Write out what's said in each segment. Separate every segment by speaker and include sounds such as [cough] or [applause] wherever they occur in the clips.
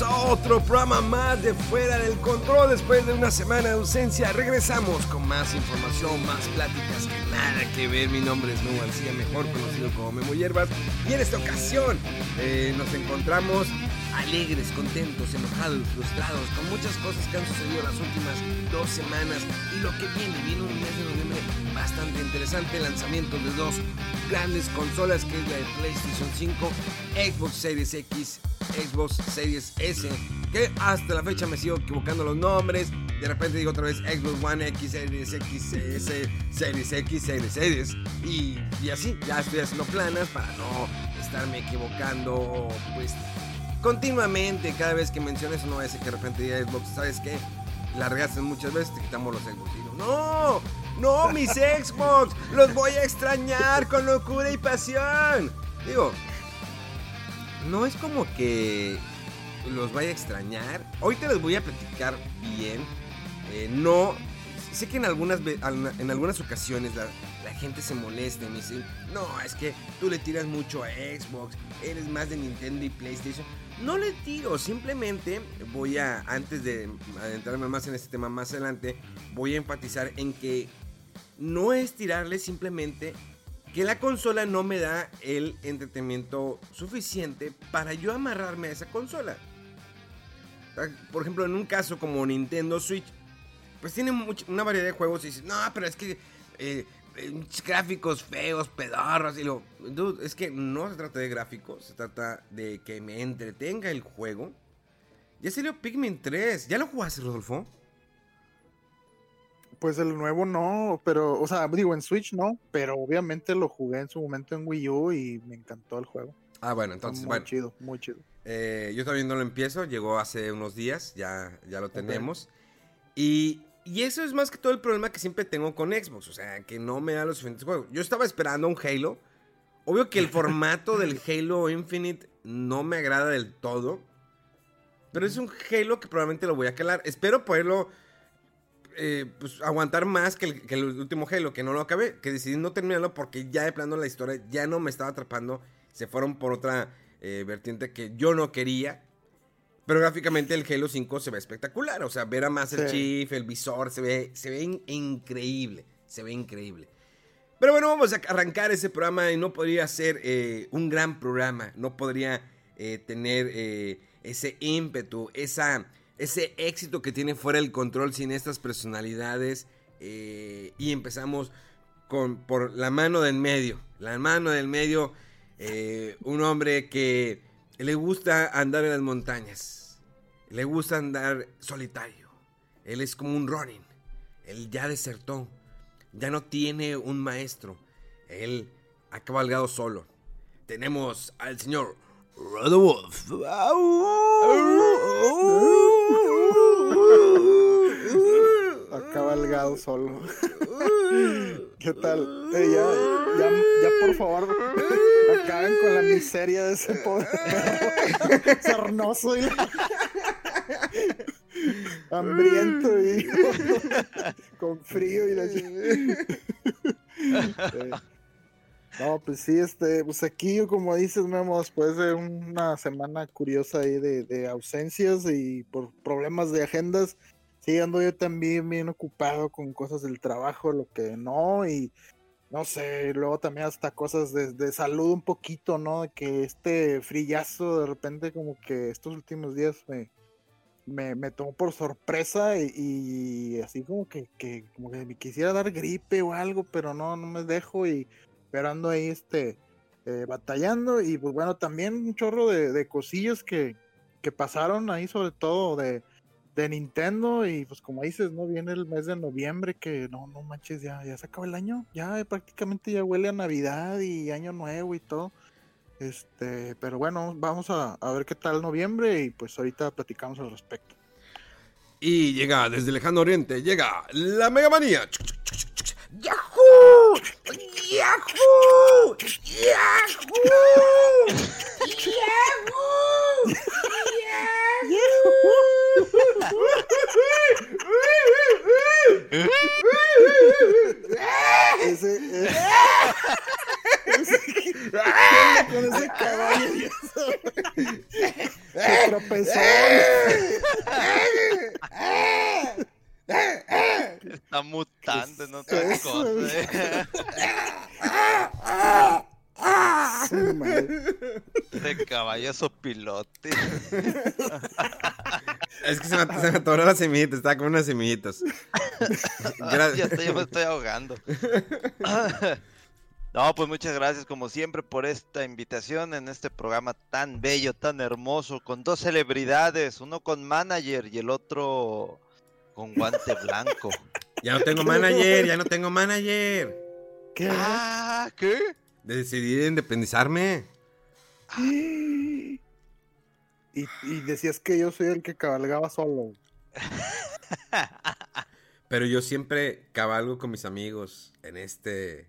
Speaker 1: Otro programa más de Fuera del Control. Después de una semana de ausencia, regresamos con más información, más pláticas que nada que ver. Mi nombre es Memo García, mejor conocido como Memo Hierbas. Y en esta ocasión eh, nos encontramos alegres, contentos, enojados, frustrados, con muchas cosas que han sucedido las últimas dos semanas. Y lo que viene, viene un mes de noviembre bastante interesante. Lanzamiento de dos grandes consolas, que es la de PlayStation 5, Xbox Series X Xbox Series S, que hasta la fecha me sigo equivocando los nombres. De repente digo otra vez Xbox One X, Series X, S, Series X, Series Series. Y, y así, ya estoy haciendo planas para no estarme equivocando, pues continuamente. Cada vez que menciones no es que de repente diga Xbox, ¿sabes qué? La regaste muchas veces, te quitamos los Xbox. Y digo, no, no, mis Xbox, los voy a extrañar con locura y pasión. Digo, no es como que los vaya a extrañar. Hoy te les voy a platicar bien. Eh, no, sé que en algunas, en algunas ocasiones la, la, gente se molesta y me dice, no, es que tú le tiras mucho a Xbox, eres más de Nintendo y PlayStation. No le tiro, simplemente voy a, antes de adentrarme más en este tema más adelante, voy a enfatizar en que no es tirarle simplemente que la consola no me da el entretenimiento suficiente para yo amarrarme a esa consola. Por ejemplo, en un caso como Nintendo Switch, pues tiene una variedad de juegos y dices, no, pero es que eh, gráficos feos, pedorros. Y lo, es que no se trata de gráficos, se trata de que me entretenga el juego. Ya salió Pikmin 3, ¿ya lo jugaste, Rodolfo?
Speaker 2: Pues el nuevo no, pero, o sea, digo, en Switch no, pero obviamente lo jugué en su momento en Wii U y me encantó el juego.
Speaker 1: Ah, bueno, entonces,
Speaker 2: muy
Speaker 1: bueno.
Speaker 2: chido, muy chido.
Speaker 1: Eh, yo todavía no lo empiezo, llegó hace unos días, ya, ya lo tenemos. Y, y, eso es más que todo el problema que siempre tengo con Xbox, o sea, que no me da los suficientes juegos. Yo estaba esperando un Halo. Obvio que el [laughs] formato del Halo Infinite no me agrada del todo, pero es un Halo que probablemente lo voy a calar. Espero poderlo eh, pues, aguantar más que el, que el, último Halo, que no lo acabé, que decidí no terminarlo porque ya de plano la historia ya no me estaba atrapando, se fueron por otra eh, vertiente que yo no quería. Pero gráficamente el Halo 5 se ve espectacular, o sea, ver a Master sí. Chief, el visor, se ve, se ve in increíble, se ve increíble. Pero bueno, vamos a arrancar ese programa y no podría ser eh, un gran programa, no podría tener ese ímpetu, esa ese éxito que tiene fuera del control sin estas personalidades. Eh, y empezamos con, por la mano del medio. La mano del medio, eh, un hombre que le gusta andar en las montañas. Le gusta andar solitario. Él es como un Ronin. Él ya desertó. Ya no tiene un maestro. Él ha cabalgado solo. Tenemos al señor Rodolf.
Speaker 2: Ha cabalgado solo. [laughs] ¿Qué tal? Eh, ya, ya, ya, por favor, acaben con la miseria de ese pobre perro [laughs] sarnoso y la... hambriento y [laughs] con frío y la... No, pues sí, este, pues aquí, como dices, Memo, después de una semana curiosa ahí de, de ausencias y por problemas de agendas, sí, ando yo también bien ocupado con cosas del trabajo, lo que no, y no sé, luego también hasta cosas de, de salud un poquito, ¿no? De que este frillazo de repente como que estos últimos días me, me, me tomó por sorpresa y, así como que, que, como que me quisiera dar gripe o algo, pero no, no me dejo y esperando ahí este eh, batallando y pues bueno, también un chorro de, de cosillas que, que pasaron ahí sobre todo de, de Nintendo y pues como dices, ¿no? Viene el mes de noviembre que no, no manches, ya, ya se acaba el año, ya prácticamente ya huele a Navidad y Año Nuevo y todo. Este, pero bueno, vamos a, a ver qué tal noviembre y pues ahorita platicamos al respecto.
Speaker 1: Y llega desde lejano oriente, llega la Mega Manía. ¡Yahoo! ¡Yahoo! ¡Yahoo!
Speaker 2: Ese, eh, ese- con ese caballo ya sabes. se tropezó.
Speaker 3: Está mutando en otra
Speaker 2: Eso,
Speaker 3: cosa. eh.
Speaker 2: Su madre.
Speaker 3: De caballo pilote.
Speaker 1: Es que se me, se me atoró la semillita, estaba con unas semillitas. [laughs] Gra-
Speaker 3: ya estoy, me estoy ahogando. [laughs] No, pues muchas gracias como siempre por esta invitación en este programa tan bello, tan hermoso, con dos celebridades, uno con manager y el otro con guante blanco. [laughs]
Speaker 1: Ya no tengo manager, ya no tengo manager.
Speaker 2: ¿Qué?
Speaker 3: Ah, ¿qué?
Speaker 1: Decidí independizarme. [gasps]
Speaker 2: Y, y decías que yo soy el que cabalgaba solo.
Speaker 1: Pero yo siempre cabalgo con mis amigos en este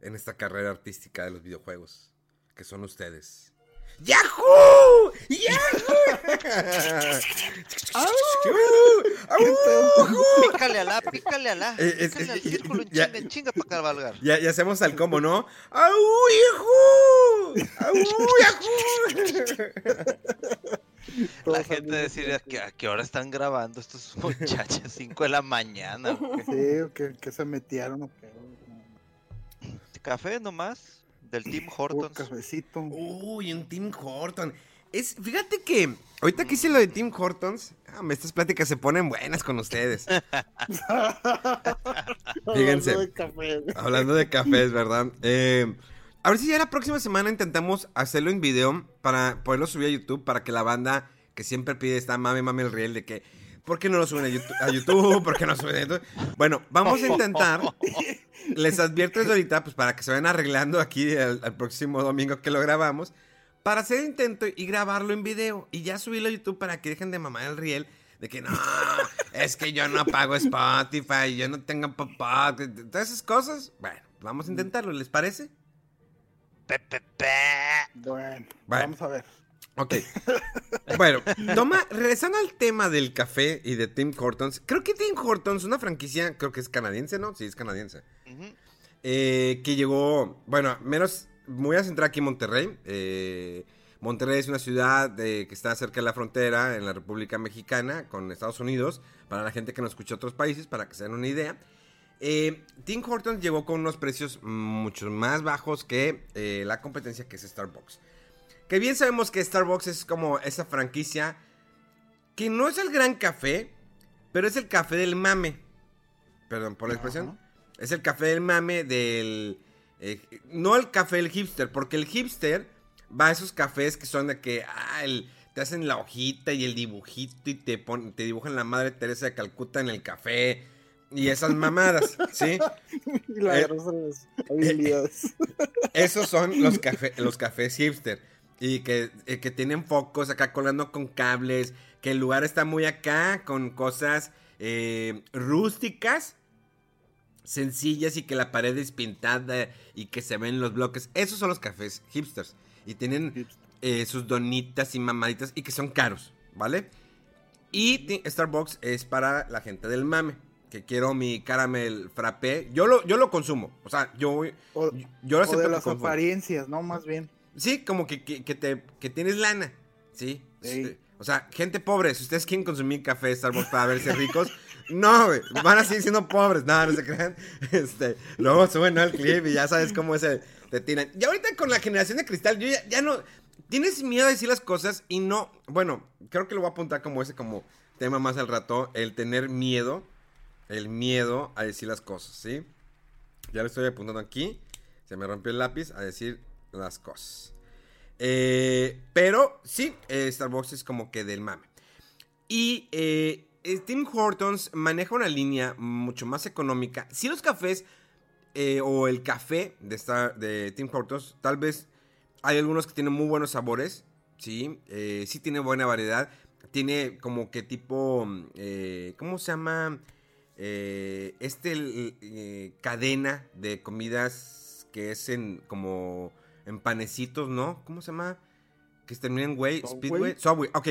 Speaker 1: en esta carrera artística de los videojuegos, que son ustedes. ¡Yahoo! ¡Yahoo! [laughs]
Speaker 3: Pícale a la, pícale a la.
Speaker 1: Eh,
Speaker 3: Pícale al círculo en chinga, en chinga para cabalgar.
Speaker 1: Ya, ya hacemos al combo, ¿no? ¡Au, hijo! ¡Au, yahoo! [laughs] [laughs]
Speaker 3: La gente
Speaker 2: tiempo.
Speaker 3: que a qué hora están grabando estos [laughs] muchachos, 5 de la mañana.
Speaker 2: Sí, o que, que se metieron. o qué.
Speaker 3: Café nomás, del Team Hortons.
Speaker 2: cafecito.
Speaker 1: Uy, un Tim Horton. Es, fíjate que ahorita que hice lo de Tim Hortons, ah, estas pláticas se ponen buenas con ustedes. [laughs] Fíjense.
Speaker 2: Hablando de café.
Speaker 1: Hablando de cafés, ¿verdad? Eh, a ver si ya la próxima semana intentamos hacerlo en video para poderlo subir a YouTube para que la banda que siempre pide esta mame mame el riel de que ¿por qué no lo suben a YouTube? A YouTube? ¿Por qué no suben a YouTube? Bueno, vamos a intentar. [laughs] Les advierto desde ahorita, pues para que se vayan arreglando aquí al, al próximo domingo que lo grabamos, para hacer el intento y grabarlo en video y ya subirlo a YouTube para que dejen de mamar el riel de que no, es que yo no pago Spotify, yo no tengo papá, todas esas cosas. Bueno, vamos a intentarlo, ¿les parece?
Speaker 3: Pe, pe, pe.
Speaker 2: Bueno,
Speaker 1: Bueno.
Speaker 2: vamos a ver.
Speaker 1: Ok. [laughs] Bueno, toma, regresando al tema del café y de Tim Hortons, creo que Tim Hortons, una franquicia, creo que es canadiense, ¿no? Sí, es canadiense. Eh, que llegó, bueno, menos, me voy a centrar aquí en Monterrey. eh, Monterrey es una ciudad de- que está cerca de la frontera en la República Mexicana con Estados Unidos, para la gente que no escucha otros países, para que se den una idea. Eh, Tim Hortons llegó con unos precios mucho más bajos que eh, la competencia que es Starbucks. Que bien sabemos que Starbucks es como esa franquicia que no es el gran café, pero es el café del mame. Perdón por la expresión. Es el café del mame del... eh, no el café del hipster, porque el hipster va a esos cafés que son de que ah, el- te hacen la hojita y el dibujito y te, pon- te dibujan la Madre Teresa de Calcuta en el café y esas mamadas, ¿sí? [laughs]
Speaker 2: La
Speaker 1: Eh,
Speaker 2: grosa de las [laughs] habilidades.
Speaker 1: Esos son los, café, los cafés hipster. Y que, eh, que tienen focos acá colando con cables. Que el lugar está muy acá con cosas eh, rústicas, sencillas y que la pared es pintada y que se ven los bloques. Esos son los cafés hipsters. Y tienen eh, sus donitas y mamaditas y que son caros, ¿vale? Y Starbucks es para la gente del mame, que quiero mi caramel frappé, yo lo, yo lo consumo. O sea, yo,
Speaker 2: O,
Speaker 1: yo lo
Speaker 2: o
Speaker 1: acepto
Speaker 2: de
Speaker 1: que
Speaker 2: las
Speaker 1: consumo.
Speaker 2: apariencias, ¿no? Más bien.
Speaker 1: Sí, como que, que, que te, que tienes lana, ¿sí?
Speaker 2: Sí.
Speaker 1: Sí. O sea, gente pobre, si ustedes quieren consumir café Starbucks para verse ricos, [laughs] no, güey, van a seguir siendo pobres, no, no se crean. [laughs] Este, luego suben al clip y ya sabes cómo es el, te tiran. Y ahorita con la generación de cristal, yo ya, ya no, tienes miedo a decir las cosas y no, bueno, creo que lo voy a apuntar como ese, como tema más al rato, el tener miedo, el miedo a decir las cosas, ¿sí? Ya lo estoy apuntando aquí, se me rompió el lápiz a decir las cosas. Eh, pero sí, eh, Starbucks es como que del mame. Y eh, eh, Tim Hortons maneja una línea mucho más económica. Si los cafés o el café de, Star- de Tim Hortons, tal vez hay algunos que tienen muy buenos sabores. Sí, sí tiene buena variedad. Tiene como que tipo, mm, ¿cómo se llama? Eh, este eh, cadena de comidas que es en como en panecitos, ¿no? ¿Cómo se llama? Que se termina en way,
Speaker 2: Subway.
Speaker 1: Speedway, Subway. Ok,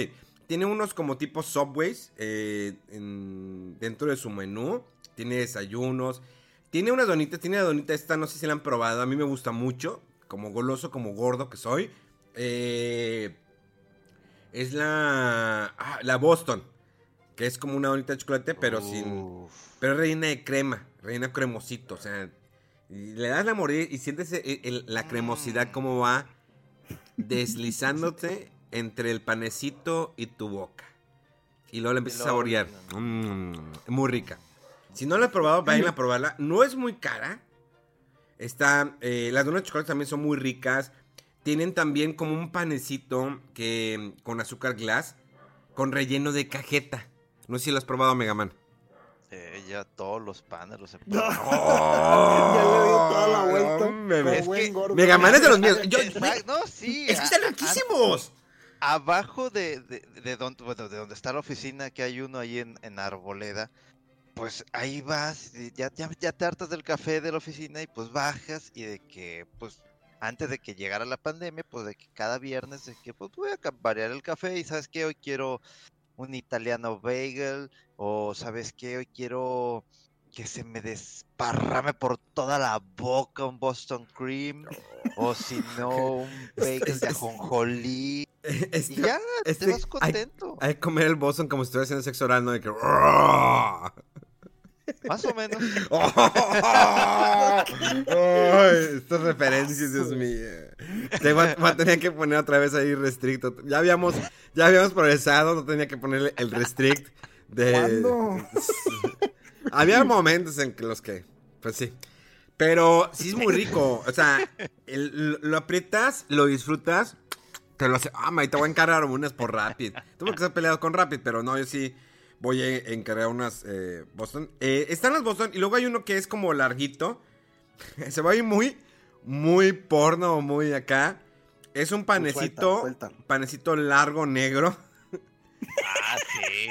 Speaker 1: tiene unos como tipo Subways eh, en- dentro de su menú. Tiene desayunos. Tiene unas donitas, tiene la donita esta, no sé si la han probado. A mí me gusta mucho, como goloso, como gordo que soy. Eh, es la, ah, la Boston, que es como una donita de chocolate, pero sin... Pero es rellena de crema, rellena cremosito, o sea, y le das la mordida y sientes el- el- la cremosidad como va deslizándote entre el panecito y tu boca. Y luego la empiezas a saborear. Mm, muy rica. Si no la has probado, vayan a probarla. No es muy cara. Está, eh, las donas de chocolate también son muy ricas. Tienen también como un panecito que con azúcar glass, con relleno de cajeta. No sé si lo has probado, Megaman.
Speaker 3: Eh, ya todos los panes los he probado. [laughs]
Speaker 2: ya le dio toda la vuelta.
Speaker 3: es
Speaker 2: buen
Speaker 3: que-
Speaker 2: gordo.
Speaker 1: Es de los míos. Yo-
Speaker 3: Exacto, no, sí.
Speaker 1: es que
Speaker 3: a-
Speaker 1: están
Speaker 3: a-
Speaker 1: riquísimos.
Speaker 3: abajo de, de, de donde, bueno, de donde está la oficina, que hay uno ahí en, en Arboleda, pues ahí vas, y ya, ya, ya te hartas del café de la oficina y pues bajas y de que, pues, antes de que llegara la pandemia, pues de que cada viernes, de que pues voy a ca- variar el café y sabes que hoy quiero un italiano bagel o sabes que hoy quiero que se me desparrame por toda la boca un Boston Cream o si no [laughs] un bagel de
Speaker 1: es-
Speaker 3: ajonjolí [laughs] y ya,
Speaker 1: este-
Speaker 3: te vas contento.
Speaker 1: Hay que comer el Boston como si estuviera haciendo sexo oral, ¿no? De que...
Speaker 3: Más o menos. [laughs]
Speaker 1: Ay, estas referencias, Dios mío. Te voy a, tener que poner otra vez ahí restricto. Ya habíamos, ya habíamos progresado, no tenía que ponerle el restrict de.
Speaker 2: ¿Cuándo? [laughs]
Speaker 1: Había momentos en los que, pues sí. Pero sí es muy rico. O sea, el- lo, aprietas, lo disfrutas, te lo hace. Ah, ma, te voy a encargar unas por Rapid. Tuve que ser peleado con Rapid, pero no, yo sí voy a encargar unas eh, Boston. Eh, están las Boston y luego hay uno que es como larguito. [laughs] Se va a ir muy, muy porno, muy acá. Es un panecito,
Speaker 2: Suelta, suelta.
Speaker 1: panecito largo, negro,
Speaker 3: Ah,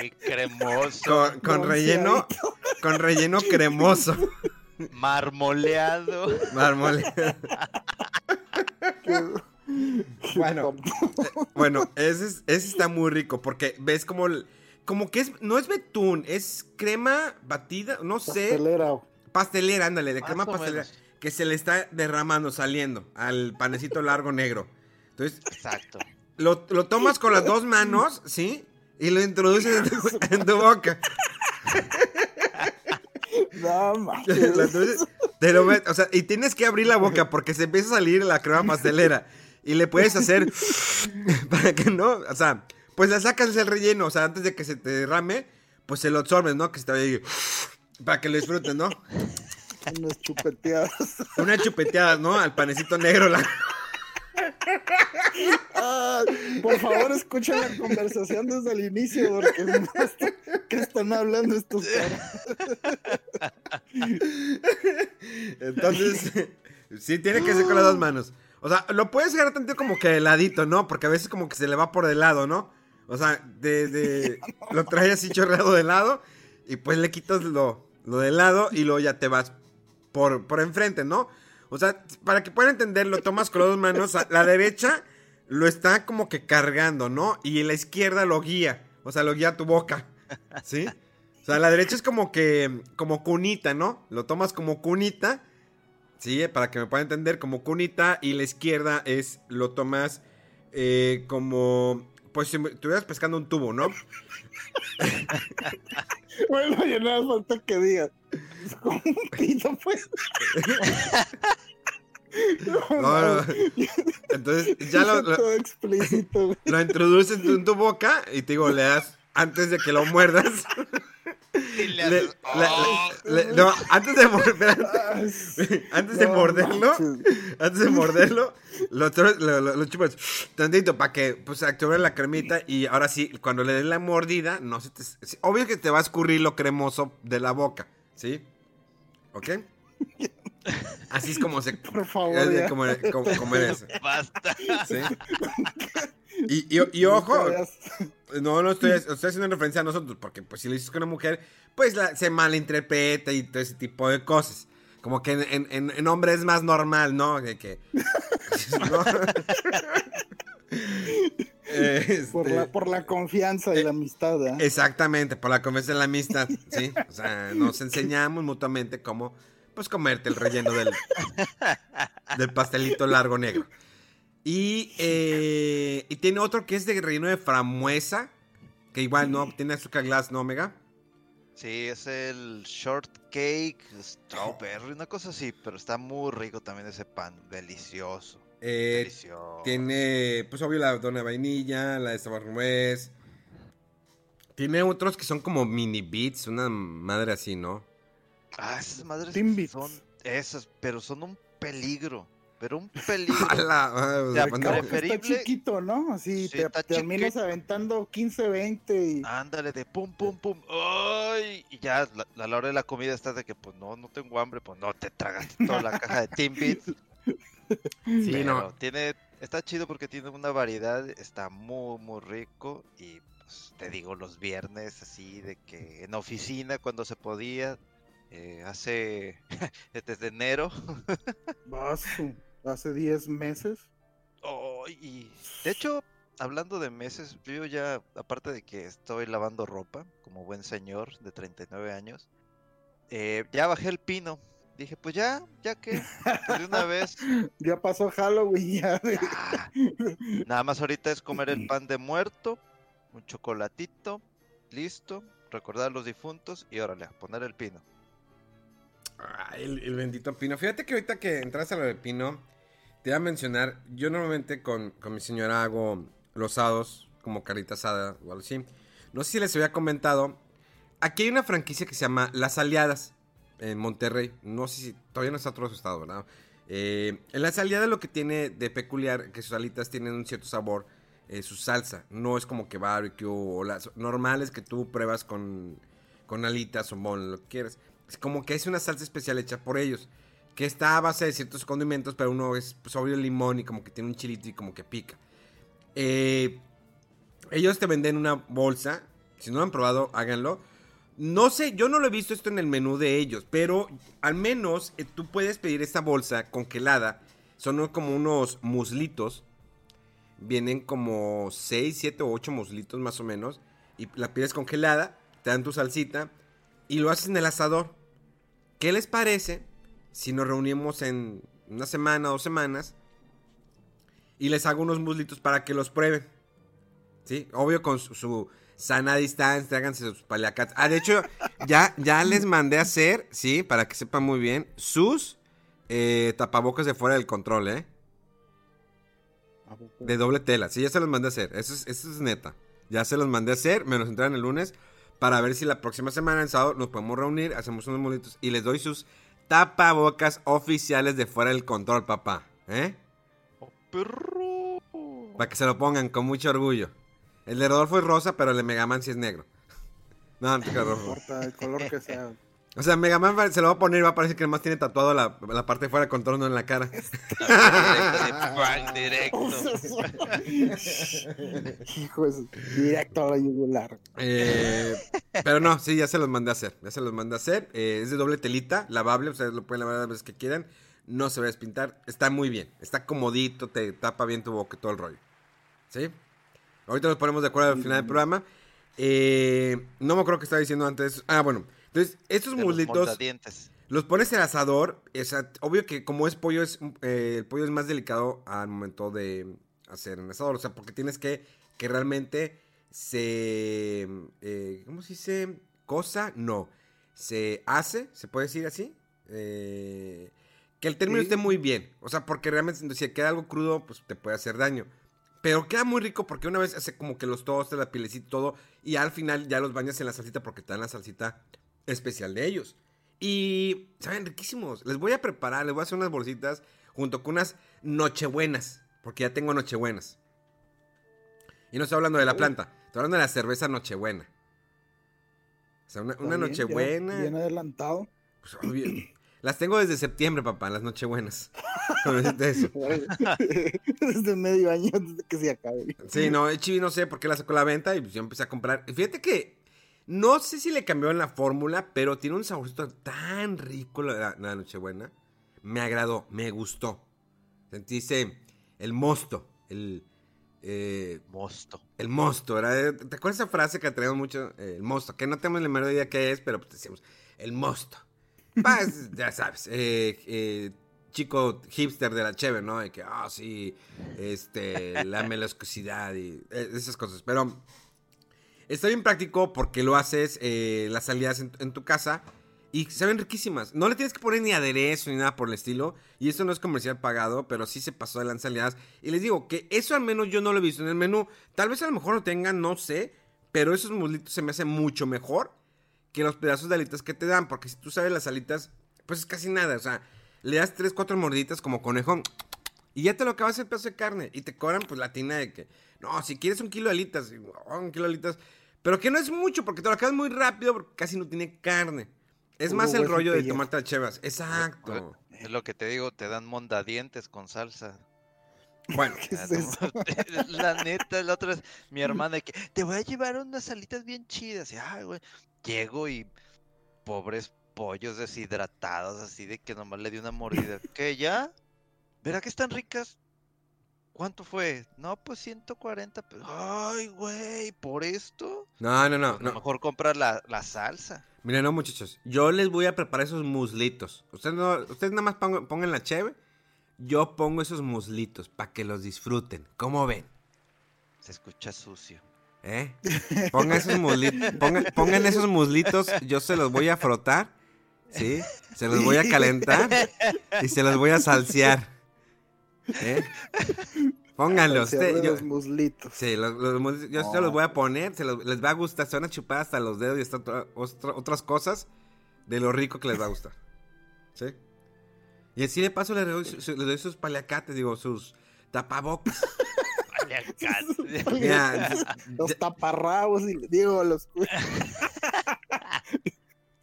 Speaker 3: sí, cremoso,
Speaker 1: con, con relleno, [laughs] con relleno cremoso.
Speaker 3: marmoleado.
Speaker 1: Mármol. [laughs] Bueno, bueno, ese, es- ese está muy rico porque ves como, el- como que es, no es betún, es crema batida, no sé,
Speaker 2: Pastelera.
Speaker 1: pastelera, ándale, de
Speaker 3: Más
Speaker 1: crema pastelera,
Speaker 3: menos.
Speaker 1: que se le está derramando, saliendo al panecito largo negro. Entonces,
Speaker 3: Exacto.
Speaker 1: lo, lo tomas con las dos manos, ¿sí? Y lo introduces en tu, [laughs] en tu boca.
Speaker 2: No, manches.
Speaker 1: Te [laughs] lo met- o sea, y tienes que abrir la boca porque se empieza a salir la crema pastelera. Y le puedes hacer [laughs] para que no, o sea, pues le sacas el relleno, o sea, antes de que se te derrame, pues se lo absorbes, ¿no? Que se te vaya ahí, para que lo disfrutes, ¿no? [laughs]
Speaker 2: Unas chupeteadas.
Speaker 1: Una chupeteada, ¿no? Al panecito negro. La...
Speaker 2: Por favor, escuchen la conversación desde el inicio, porque no está- ¿qué están hablando estos caras?
Speaker 1: Entonces, sí tiene que ser con las dos manos. O sea, lo puedes agarrar tanto como que de ladito, ¿no? Porque a veces como que se le va por de lado, ¿no? O sea, de, de- lo traes así chorreado de lado y pues le quitas lo, lo de lado y luego ya te vas por, por enfrente, ¿no? O sea, para que puedan entender, lo tomas con las dos manos. La derecha lo está como que cargando, ¿no? Y la izquierda lo guía. O sea, lo guía a tu boca. ¿Sí? O sea, la derecha es como que, como cunita, ¿no? Lo tomas como cunita, ¿sí? Para que me pueda entender, como cunita. Y la izquierda es, lo tomas eh, como, pues si estuvieras pescando un tubo, ¿no? [laughs]
Speaker 2: bueno, ya nada falta que digas. Es como un pito, pues. [laughs]
Speaker 1: No, no. Entonces, ya lo, lo,
Speaker 2: Todo explícito.
Speaker 1: lo introduces en tu boca y te digo, le das antes de que lo muerdas.
Speaker 3: Y le
Speaker 1: la- antes de morder,
Speaker 2: es- [laughs]
Speaker 1: antes de
Speaker 2: no
Speaker 1: morderlo,
Speaker 2: manches.
Speaker 1: antes de morderlo, lo, lo, lo- lo chupas tantito para que pues active la cremita y ahora sí, cuando le des la mordida, no se te, obvio que te va a escurrir lo cremoso de la boca, ¿sí? ¿Ok? Así es como se [laughs]
Speaker 2: Por favor,
Speaker 1: es como- comer eso,
Speaker 3: Basta.
Speaker 1: ¿sí? Y, y, y ojo, no, no estoy, estoy haciendo referencia a nosotros, porque pues si lo dices con una mujer, pues la- se malinterpreta y todo ese tipo de cosas. Como que en, en, en- en hombre es más normal, ¿no? De que... [laughs] ¿no? Este, [laughs]
Speaker 2: Por la, por la confianza y la amistad, ¿eh?
Speaker 1: Exactamente, por la confianza en la amistad, ¿sí? O sea, nos enseñamos mutuamente cómo, pues, comerte el relleno del, del pastelito largo negro. Y, eh, y tiene otro que es de relleno de frambuesa, que igual no tiene azúcar glass, ¿no, Omega?
Speaker 3: Sí, es el shortcake strawberry, una cosa así, pero está muy rico también ese pan, delicioso.
Speaker 1: Eh,
Speaker 3: delicioso.
Speaker 1: tiene, pues, obvio, la dona de vainilla, la de sabor nuez. Tiene otros que son como mini beats, una madre así, ¿no?
Speaker 3: Ah, esas madres son esas, pero son un peligro, pero un [laughs] peligro.
Speaker 1: Ah, o sea,
Speaker 2: que está
Speaker 3: preferible-
Speaker 2: chiquito, ¿no? Así
Speaker 3: Sí,
Speaker 2: te terminas aventando 15, 20 y...
Speaker 3: Ándale, de pum, pum, pum. ¡Ay! Y ya la- a la hora de la comida estás de que, pues no, no tengo hambre, pues no, te tragaste toda la caja de Timbits. [laughs]
Speaker 1: sí,
Speaker 3: pero
Speaker 1: no.
Speaker 3: tiene, está chido porque tiene una variedad, está muy, muy rico. Y pues te digo, los viernes así de que en oficina cuando se podía, eh, hace [laughs] desde enero.
Speaker 2: Hace 10 meses.
Speaker 3: Oh, y de hecho, hablando de meses, yo ya, aparte de que estoy lavando ropa, como buen señor de 39 años, eh, ya bajé el pino. Dije, pues ya, ya que, pues de una [laughs] vez,
Speaker 2: Ya pasó Halloween, ya. [laughs]
Speaker 3: Nada más ahorita es comer el pan de muerto, un chocolatito, listo, recordar a los difuntos y órale, a poner el pino.
Speaker 1: Ay, el, el bendito Pino. Fíjate que ahorita que entras a lo de Pino, te iba a mencionar, yo normalmente con, con mi señora hago losados, como carita asada o algo así. No sé si les había comentado, aquí hay una franquicia que se llama Las Aliadas, en Monterrey. No sé si todavía no está todo su estado, ¿verdad? Eh, en Las Aliadas lo que tiene de peculiar, que sus alitas tienen un cierto sabor, eh, su salsa. No es como que barbecue o las normales que tú pruebas con, con alitas o lo que quieras. Es como que es una salsa especial hecha por ellos. Que está a base de ciertos condimentos, pero uno es pues, obvio limón y como que tiene un chilito y como que pica. Eh, ellos te venden una bolsa. Si no lo han probado, háganlo. No sé, yo no lo he visto esto en el menú de ellos, pero al menos eh, tú puedes pedir esta bolsa congelada. Son como unos muslitos. Vienen como 6, 7 o 8 muslitos más o menos. Y la pides congelada, te dan tu salsita y lo haces en el asador. ¿Qué les parece si nos reunimos en una semana, dos semanas y les hago unos muslitos para que los prueben? ¿Sí? Obvio con su, su sana distancia, háganse sus paliacats. Ah, de hecho, ya, ya les mandé a hacer, sí, para que sepan muy bien, sus eh, tapabocas de fuera del control, ¿eh? De doble tela, sí, ya se los mandé a hacer. Eso es, eso es neta. Ya se los mandé a hacer, me los entregan el lunes para ver si la próxima semana, en sábado, nos podemos reunir, hacemos unos molitos y les doy sus tapabocas oficiales de fuera del control, papá. ¿Eh?
Speaker 3: ¡Oh, perro!
Speaker 1: Para que se lo pongan con mucho orgullo. El de Rodolfo es rosa, pero el de Megaman sí es negro. [laughs] No, no
Speaker 2: No
Speaker 1: Rodolfo.
Speaker 2: importa el color que sea.
Speaker 1: O sea, Megaman va- se lo va a poner y va a parecer que nomás tiene tatuado la, la parte de fuera del control, no en la cara.
Speaker 3: Directo.
Speaker 2: Hijo, directo a la yugular.
Speaker 1: Eh, pero no, sí, ya se los mandé a hacer. Ya se los mandé a hacer. Eh, es de doble telita, lavable, ustedes lo pueden lavar las veces que quieran. No se va a despintar. Está muy bien. Está comodito, te tapa bien tu boca y todo el rollo. ¿Sí? Ahorita nos ponemos de acuerdo al final del programa. Eh, no me acuerdo que estaba diciendo antes. Ah, bueno. Entonces, estos
Speaker 3: los
Speaker 1: muslitos los pones en el asador. O sea, obvio que como es pollo, es, eh, el pollo es más delicado al momento de hacer en el asador. O sea, porque tienes que que realmente se... eh, ¿Cómo se dice? Cosa, no. Se hace, se puede decir así. Eh, que el término
Speaker 2: Sí.
Speaker 1: esté muy bien. O sea, porque realmente si queda algo crudo, pues te puede hacer daño. Pero queda muy rico porque una vez hace como que los tostes, la pielecita y todo. Y al final ya los bañas en la salsita porque te dan la salsita especial de ellos. Y saben riquísimos. Les voy a preparar, les voy a hacer unas bolsitas junto con unas nochebuenas. Porque ya tengo nochebuenas. Y no estoy hablando de la
Speaker 2: Oh.
Speaker 1: planta, estoy hablando de la cerveza nochebuena. O sea, una, una
Speaker 2: bien,
Speaker 1: nochebuena.
Speaker 2: Bien, adelantado.
Speaker 1: Pues, obvio. Las tengo desde septiembre, papá, las nochebuenas. [laughs] Eso. [laughs]
Speaker 2: Desde medio año antes de que se acabe.
Speaker 1: Sí, no, el Chibi no sé por qué la sacó a la venta y pues yo empecé a comprar. Fíjate que no sé si le cambió en la fórmula, pero tiene un saborcito tan rico la, la Nochebuena. Me agradó, me gustó. Sentiste el mosto, el, eh,
Speaker 3: Mosto.
Speaker 1: el mosto. ¿verdad? ¿Te acuerdas esa frase que traemos mucho? Eh, el mosto, que no tenemos la menor idea qué es, pero pues decíamos, el mosto. Pues, [laughs] ya sabes, eh, eh, chico hipster de la cheve, ¿no? De que, ah, sí, este, la [laughs] meloscosidad y esas cosas. Pero está bien práctico porque lo haces eh, las salidas en, tu casa y saben riquísimas. No le tienes que poner ni aderezo ni nada por el estilo. Y esto no es comercial pagado, pero sí se pasó de lanza aliadas. Y les digo que eso al menos yo no lo he visto en el menú. Tal vez a lo mejor lo tengan, no sé. Pero esos muslitos se me hacen mucho mejor que los pedazos de alitas que te dan. Porque si tú sabes las alitas, pues es casi nada. O sea, le das 3, 4 morditas como conejo. Y ya te lo acabas el pedazo de carne. Y te cobran pues la tina de que, no, si quieres un kilo de alitas, oh, un kilo de alitas. Pero que no es mucho porque te lo acabas muy rápido porque casi no tiene carne. Es más el rollo de tomarte las chevas. Exacto.
Speaker 3: Es lo que te digo, te dan mondadientes con salsa.
Speaker 1: Bueno, [laughs]
Speaker 2: ¿Qué
Speaker 3: Ah,
Speaker 2: es? [laughs]
Speaker 3: La neta, la otra vez, mi [laughs] hermana, que te voy a llevar unas salitas bien chidas. Y, ay, güey, llego y pobres pollos deshidratados, así de que nomás le di una mordida. ¿Qué, ya? ¿Verá que están ricas? ¿Cuánto fue? No, pues 140 pesos. Ay, güey, ¿por esto?
Speaker 1: no, no, no.
Speaker 3: Pues, a lo
Speaker 1: no.
Speaker 3: mejor comprar la, la salsa.
Speaker 1: Miren, no, muchachos. Yo les voy a preparar esos muslitos. Ustedes, no, ustedes nada más pongan, pongan la cheve. Yo pongo esos muslitos para que los disfruten. ¿Cómo ven?
Speaker 3: Se escucha sucio.
Speaker 1: ¿Eh? Pongan esos muslitos, pongan, pongan esos muslitos, yo se los voy a frotar, ¿sí? Se los voy a calentar y se los voy a salsear. ¿Eh? [laughs] Pónganlos. Yo-
Speaker 2: los muslitos.
Speaker 1: sí, los- los muslitos, yo se los voy a poner, se los- les va a gustar, se van a chupar hasta los dedos y hasta otra- otras cosas de lo rico que les va a gustar. [laughs] ¿Sí? Y así de paso les doy, les sus paliacates, digo, sus tapabocas. [laughs] Mira,
Speaker 2: Los taparrabos y digo, los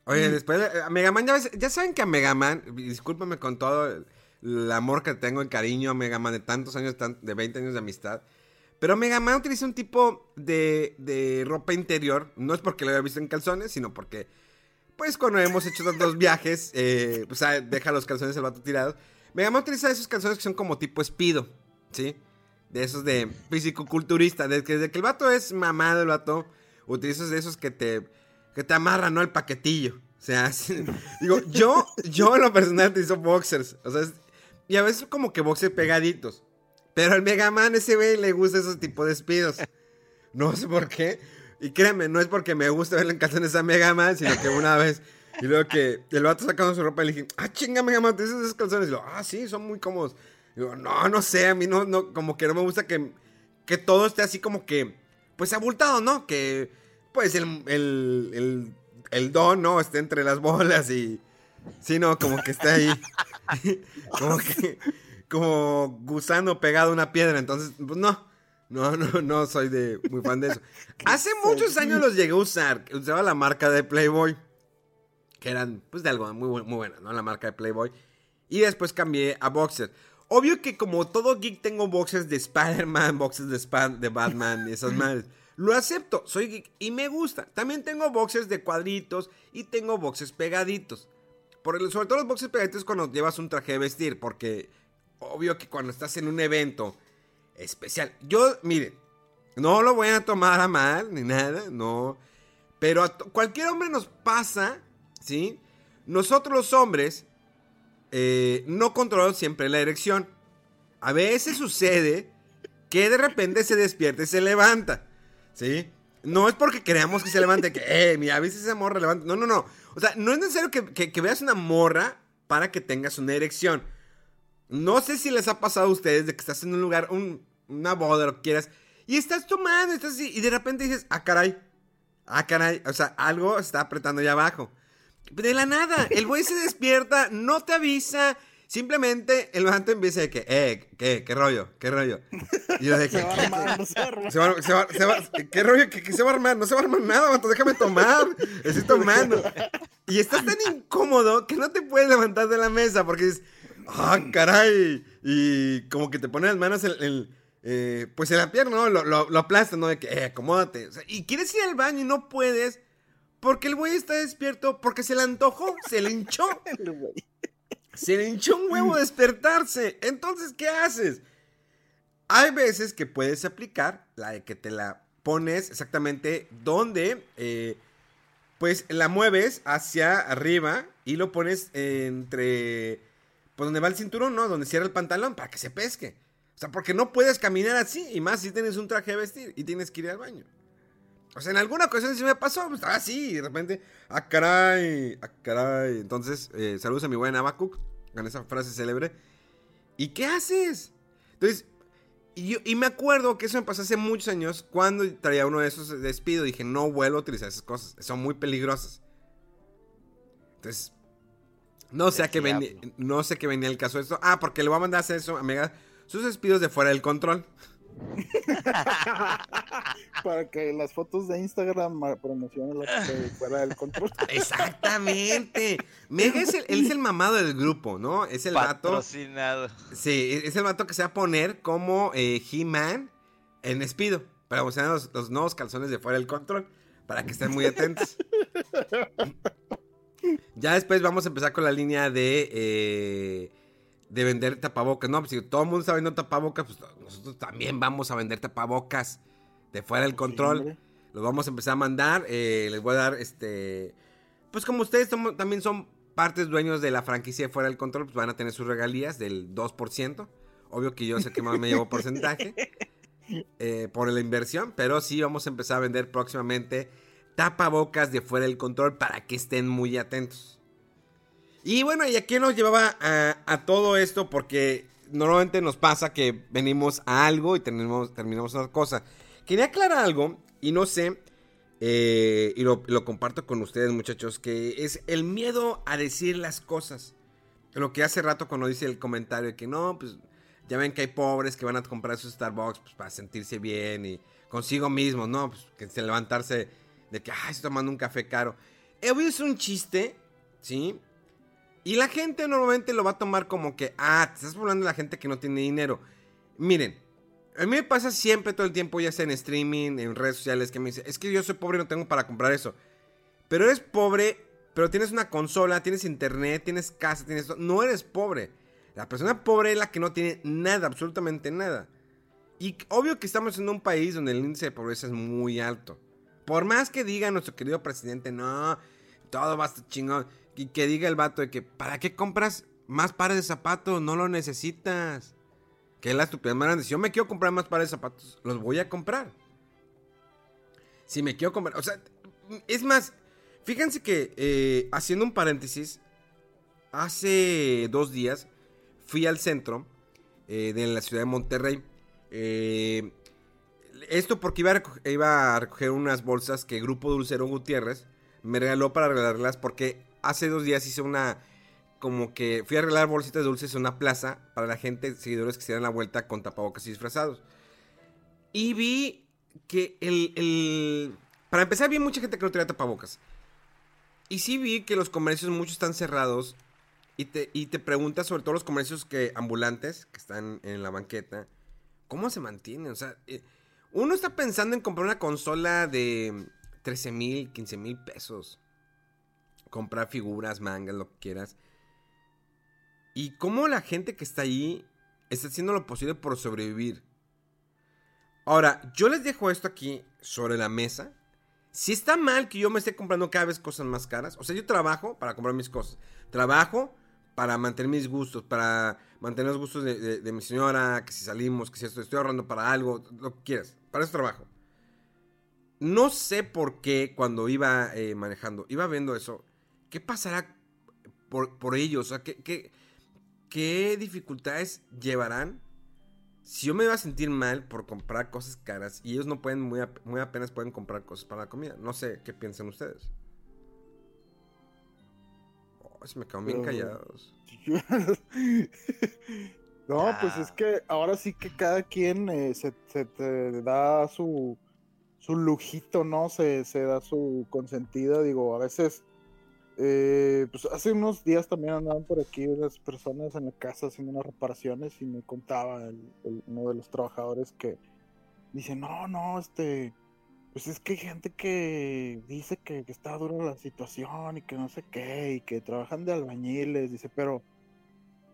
Speaker 1: Oye, después, eh, a Megaman, ya, ves- ya saben que a Megaman, discúlpame con todo el, el amor que tengo, el cariño a Megaman de tantos años, de 20 años de amistad. Pero Megaman utiliza un tipo de, de ropa interior, no es porque lo haya visto en calzones, sino porque, pues cuando hemos hecho tantos viajes, eh, pues ah, deja los calzones el vato tirados. Megaman utiliza esos calzones que son como tipo espido, ¿sí? De esos de fisicoculturista, desde que, desde que el vato es mamado, el vato utiliza de esos que te, que te amarran, ¿no? El paquetillo. O sea, [laughs] digo, yo, yo en lo personal utilizo boxers. O sea, es- y a veces como que boxers pegaditos. Pero al Mega Man ese güey le gusta esos tipos de despidos. [laughs] No sé por qué. Y créanme, no es porque me gusta verle en calzones a Mega Man, sino que una vez. Y luego que el vato sacando su ropa y le dije, ah, chinga, Mega Man, ¿te dices esos calzones? Y lo, ah, sí, son muy cómodos. Digo, no, no sé, a mí no, no, como que no me gusta que, que todo esté así como que, pues abultado, ¿no? Que, pues el, el, el, el don, ¿no? Esté entre las bolas y, sí, no, como que está ahí, [laughs] [laughs] como que, como gusano pegado a una piedra, entonces, pues no, no, no, no soy de, muy fan de eso. [laughs] Hace muchos años los llegué a usar, usaba la marca de Playboy, que eran, pues, de algo muy, muy buena, ¿no? La marca de Playboy. Y después cambié a boxers. Obvio que como todo geek tengo boxers de Spider-Man, boxers de, de Batman y esas madres. Lo acepto, soy geek y me gusta. También tengo boxers de cuadritos y tengo boxers pegaditos. Por el- sobre todo los boxers pegaditos cuando llevas un traje de vestir, porque obvio que cuando estás en un evento especial. Yo, mire, No lo voy a tomar a mal, ni nada, no. Pero a cualquier hombre nos pasa, ¿sí? Nosotros los hombres eh, no controlamos siempre la erección. A veces sucede que de repente se despierta y se levanta, ¿sí? No es porque creamos que se levante, que, eh, mira, veces esa morra levanta. No, no, no. O sea, no es necesario que, veas una morra para que tengas una erección. No sé si les ha pasado a ustedes de que estás en un lugar, una boda, lo que quieras, y estás tomando, estás así, y de repente dices, ah, caray, ah, caray, o sea, algo está apretando allá abajo. De la nada, el güey se despierta, no te avisa, Simplemente el vato empieza de que, eh, ¿qué? ¿Qué rollo? ¿Qué rollo? Y yo de que, [laughs] se va a armar, no se va a armar. Se va, se va, ¿Qué rollo? ¿Qué, se va a armar? No se va a armar nada, vato, déjame tomar. Estoy tomando. Y estás tan incómodo que no te puedes levantar de la mesa porque dices, ah, caray. Y como que te pones las manos en, eh, pues en la pierna, ¿no? Lo, lo, aplastas, ¿no? De que, eh, acomódate. O sea, y quieres ir al baño y no puedes porque el güey está despierto, porque se le antojó, se le hinchó. [laughs] Se le hinchó un huevo despertarse. Entonces, ¿qué haces? Hay veces que puedes aplicar la de que te la pones exactamente donde, eh, pues la mueves hacia arriba y lo pones entre, pues donde va el cinturón, ¿no? Donde cierra el pantalón para que se pesque. O sea, porque no puedes caminar así, y más si tienes un traje de vestir y tienes que ir al baño. O sea, en alguna ocasión sí me pasó, pues, estaba así, y de repente, ah, caray, ah, caray. Entonces, eh, saludos a mi buen Abacuc, con esa frase célebre. ¿Y qué haces? Entonces, y, me acuerdo que eso me pasó hace muchos años, cuando traía uno de esos despido, dije, no vuelvo a utilizar esas cosas, son muy peligrosas. Entonces, no sé, a qué venía, no sé qué venía el caso de esto. Ah, porque le voy a mandar a hacer eso, amiga, sus despidos de fuera del control. [laughs]
Speaker 2: Para que las fotos de Instagram promocionen la fuera del control. [laughs]
Speaker 1: Exactamente. Mega es el, él es el mamado del grupo, ¿no? Es el
Speaker 3: Patrocinado.
Speaker 1: Sí, es el vato que se va a poner como eh, He-Man en Espido. Para promocionar los, los nuevos calzones de fuera del control. Para que estén muy atentos. [laughs] ya después vamos a empezar con la línea de. Eh, de vender tapabocas. No, pues si todo el mundo está vendiendo tapabocas, pues nosotros también vamos a vender tapabocas de fuera del control. Los vamos a empezar a mandar. Eh, les voy a dar este. Pues como ustedes también son partes dueños de la franquicia de fuera del control, pues van a tener sus regalías del 2%. Obvio que yo sé que más me llevo porcentaje [laughs] eh, por la inversión, pero sí vamos a empezar a vender próximamente tapabocas de fuera del control para que estén muy atentos. Y bueno, ¿y a qué nos llevaba a, todo esto? Porque normalmente nos pasa que venimos a algo y terminamos, terminamos otra cosa. Quería aclarar algo y no sé, eh, y lo, comparto con ustedes muchachos, que es el miedo a decir las cosas. Lo que hace rato cuando dice el comentario que no, pues ya ven que hay pobres que van a comprar sus Starbucks pues, para sentirse bien y consigo mismo, ¿no? Pues que se levantarse de que, ay, estoy tomando un café caro. Obvio es un chiste, ¿sí? Y la gente normalmente lo va a tomar como que, ah, te estás hablando de la gente que no tiene dinero. Miren, a mí me pasa siempre todo el tiempo, ya sea en streaming, en redes sociales, que me dice, es que yo soy pobre y no tengo para comprar eso. Pero eres pobre, pero tienes una consola, tienes internet, tienes casa, tienes... No eres pobre. La persona pobre es la que no tiene nada, absolutamente nada. Y obvio que estamos en un país donde el índice de pobreza es muy alto. Por más que diga nuestro querido presidente, no, todo va a estar chingón. Y que diga el vato de que, ¿para qué compras más pares de zapatos? No lo necesitas. Que es la estupidez más Si yo me quiero comprar más pares de zapatos, los voy a comprar. Si me quiero comprar. O sea, es más, fíjense que, eh, haciendo un paréntesis, hace dos días fui al centro eh, de la ciudad de Monterrey. Eh, esto porque iba a, iba a recoger unas bolsas que Grupo Dulcero Gutiérrez me regaló para regalarlas porque hace dos días hice una. Como que fui a arreglar bolsitas de dulces en una plaza para la gente, seguidores que se dan la vuelta con tapabocas y disfrazados. Y vi que el, Para empezar, vi mucha gente que no tenía tapabocas. Y sí vi que los comercios muchos están cerrados. Y te, y te preguntas sobre todo los comercios que ambulantes que están en la banqueta. ¿Cómo se mantienen? O sea, eh, uno está pensando en comprar una consola de 13 mil, 15 mil pesos comprar figuras, mangas, lo que quieras. Y cómo la gente que está ahí está haciendo lo posible por sobrevivir. Ahora, yo les dejo esto aquí sobre la mesa. Si está mal que yo me esté comprando cada vez cosas más caras, o sea, yo trabajo para comprar mis cosas. Trabajo para mantener mis gustos, para mantener los gustos de, mi señora, que si salimos, que si estoy, ahorrando para algo, lo que quieras. Para eso trabajo. No sé por qué cuando iba eh, manejando, iba viendo eso, ¿qué pasará por, por ellos? O sea, ¿qué, qué, qué dificultades llevarán si yo me iba a sentir mal por comprar cosas caras y ellos no pueden, muy, muy apenas pueden comprar cosas para la comida. No sé qué piensan ustedes. Oh, se me quedan bien callados. [laughs]
Speaker 2: no, pues es que ahora sí que cada quien eh, se, te da su, su lujito, ¿no? Se, se da su consentida. Digo, a veces eh, pues hace unos días también andaban por aquí unas personas en la casa haciendo unas reparaciones y me contaba uno de los trabajadores que dice, no, no, este, pues es que hay gente que dice que, está dura la situación y que no sé qué, y que trabajan de albañiles, dice, pero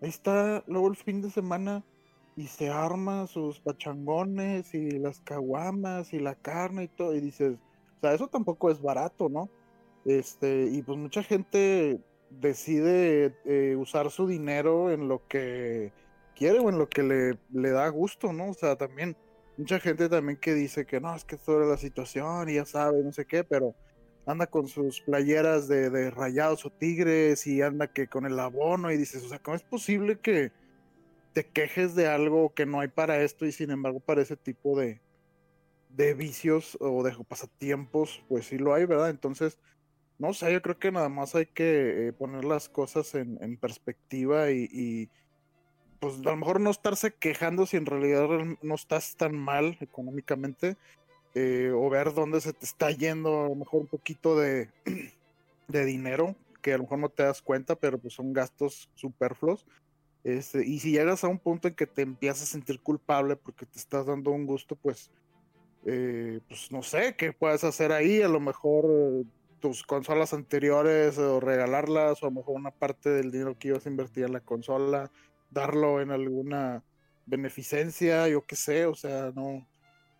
Speaker 2: ahí está luego el fin de semana y se arma sus pachangones y las caguamas y la carne y todo, y dices, o sea, eso tampoco es barato, ¿no? Este, y pues mucha gente decide eh, usar su dinero en lo que quiere o en lo que le, le, da gusto, ¿no? O sea, también, mucha gente también que dice que no, es que esto era la situación y ya sabe, no sé qué, pero anda con sus playeras de, de rayados o tigres y anda que con el abono y dices, o sea, ¿cómo es posible que te quejes de algo que no hay para esto y sin embargo para ese tipo de, de vicios o de pasatiempos, pues sí lo hay, ¿verdad? Entonces, no sé, yo creo que nada más hay que eh, poner las cosas en, perspectiva y, pues a lo mejor no estarse quejando si en realidad no estás tan mal económicamente eh, o ver dónde se te está yendo a lo mejor un poquito de, [clears throat] de dinero que a lo mejor no te das cuenta, pero pues son gastos superfluos. Este, y si llegas a un punto en que te empiezas a sentir culpable porque te estás dando un gusto, pues, eh, pues no sé qué puedes hacer ahí. A lo mejor tus consolas anteriores o regalarlas o a lo mejor una parte del dinero que ibas a invertir en la consola, darlo en alguna beneficencia, yo qué sé, o sea, no,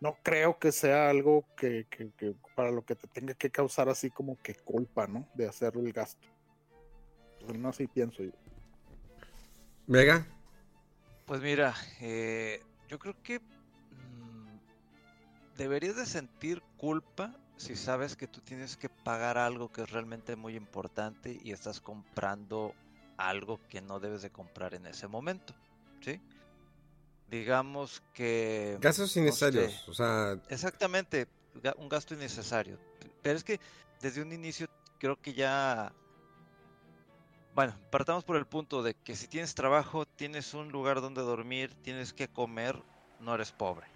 Speaker 2: no creo que sea algo que, para lo que te tenga que causar así como que culpa, ¿no? De hacer el gasto. Pues no así pienso yo.
Speaker 1: Vega.
Speaker 3: Pues mira, eh, yo creo que mm, deberías de sentir culpa si sabes que tú tienes que pagar algo que es realmente muy importante y estás comprando algo que no debes de comprar en ese momento, ¿sí? Digamos que...
Speaker 1: Gastos innecesarios, o sea...
Speaker 3: Exactamente, un gasto innecesario. Pero es que desde un inicio creo que ya... Bueno, partamos por el punto de que si tienes trabajo, tienes un lugar donde dormir, tienes que comer, no eres pobre,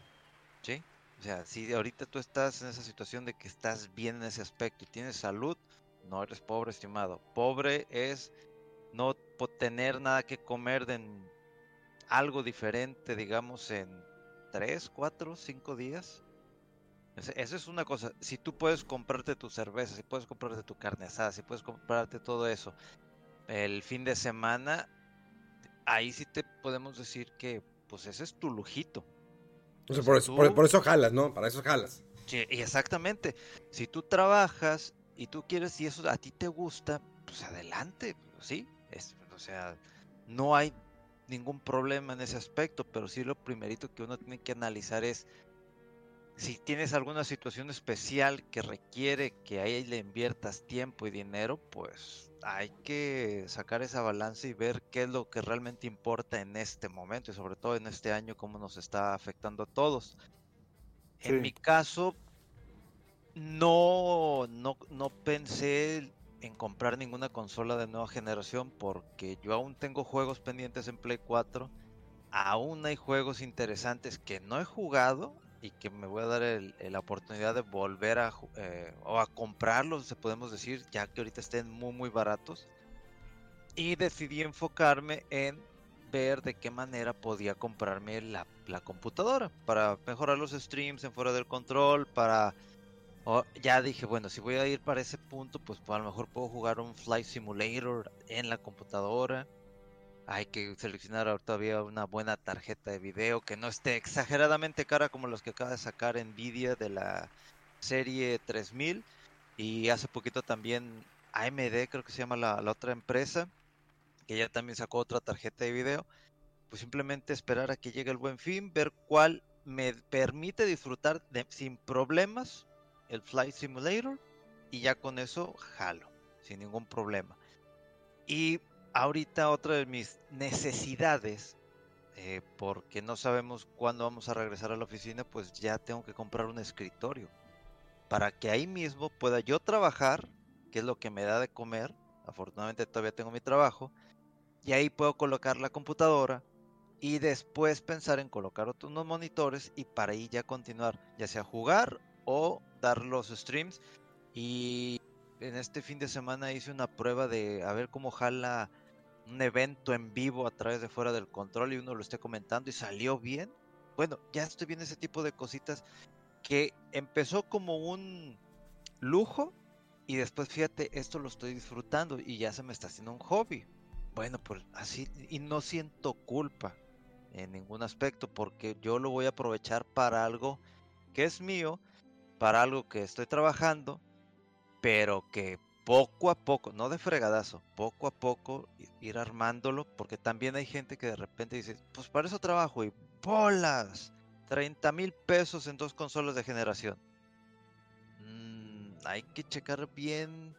Speaker 3: ¿sí? O sea, si ahorita tú estás en esa situación de que estás bien en ese aspecto y tienes salud, no eres pobre, estimado. Pobre es no tener nada que comer de algo diferente, digamos, en 3, 4, 5 días. Esa es una cosa. Si tú puedes comprarte tu cerveza, si puedes comprarte tu carne asada, si puedes comprarte todo eso el fin de semana, ahí sí te podemos decir que pues ese es tu lujito
Speaker 1: por, eso, por, eso jalas, ¿no? Para eso jalas.
Speaker 3: Sí, exactamente. Si tú trabajas y tú quieres y eso a ti te gusta, pues adelante, ¿sí? Es, o sea, no hay ningún problema en ese aspecto, pero sí lo primerito que uno tiene que analizar es si tienes alguna situación especial que requiere que ahí le inviertas tiempo y dinero, pues hay que sacar esa balanza y ver qué es lo que realmente importa en este momento y sobre todo en este año cómo nos está afectando a todos. En mi caso, no, no, no pensé en comprar ninguna consola de nueva generación porque yo aún tengo juegos pendientes en Play 4. Aún hay juegos interesantes que no he jugado y que me voy a dar la oportunidad de volver a eh, o a comprarlos, se podemos decir, ya que ahorita estén muy muy baratos. Y decidí enfocarme en ver de qué manera podía comprarme la, la computadora para mejorar los streams en fuera del control, para ya dije, bueno, si voy a ir para ese punto, pues, pues, a lo mejor puedo jugar un Flight Simulator en la computadora. Hay que seleccionar todavía una buena tarjeta de video que no esté exageradamente cara como los que acaba de sacar Nvidia de la serie 3000 y hace poquito también AMD creo que se llama la, otra empresa que ya también sacó otra tarjeta de video pues simplemente esperar a que llegue el buen fin ver cuál me permite disfrutar sin problemas el Flight Simulator y ya con eso jalo sin ningún problema. Y ahorita otra de mis necesidades, eh, porque no sabemos cuándo vamos a regresar a la oficina, pues ya tengo que comprar un escritorio. Para que ahí mismo pueda yo trabajar, que es lo que me da de comer. Afortunadamente todavía tengo mi trabajo. Y ahí puedo colocar la computadora y después pensar en colocar otros unos monitores y para ahí ya continuar, ya sea jugar o dar los streams. Y en este fin de semana hice una prueba de a ver cómo jala un evento en vivo a través de fuera del control y uno lo esté comentando y salió bien. Bueno, ya estoy viendo ese tipo de cositas que empezó como un lujo y después fíjate, esto lo estoy disfrutando y ya se me está haciendo un hobby. Bueno, pues así y no siento culpa en ningún aspecto porque yo lo voy a aprovechar para algo que es mío, para algo que estoy trabajando, pero que poco a poco, no de fregadazo, poco a poco ir armándolo, porque también hay gente que de repente dice, pues para eso trabajo y bolas, 30 mil pesos en dos consolas de generación. Mm, hay que checar bien.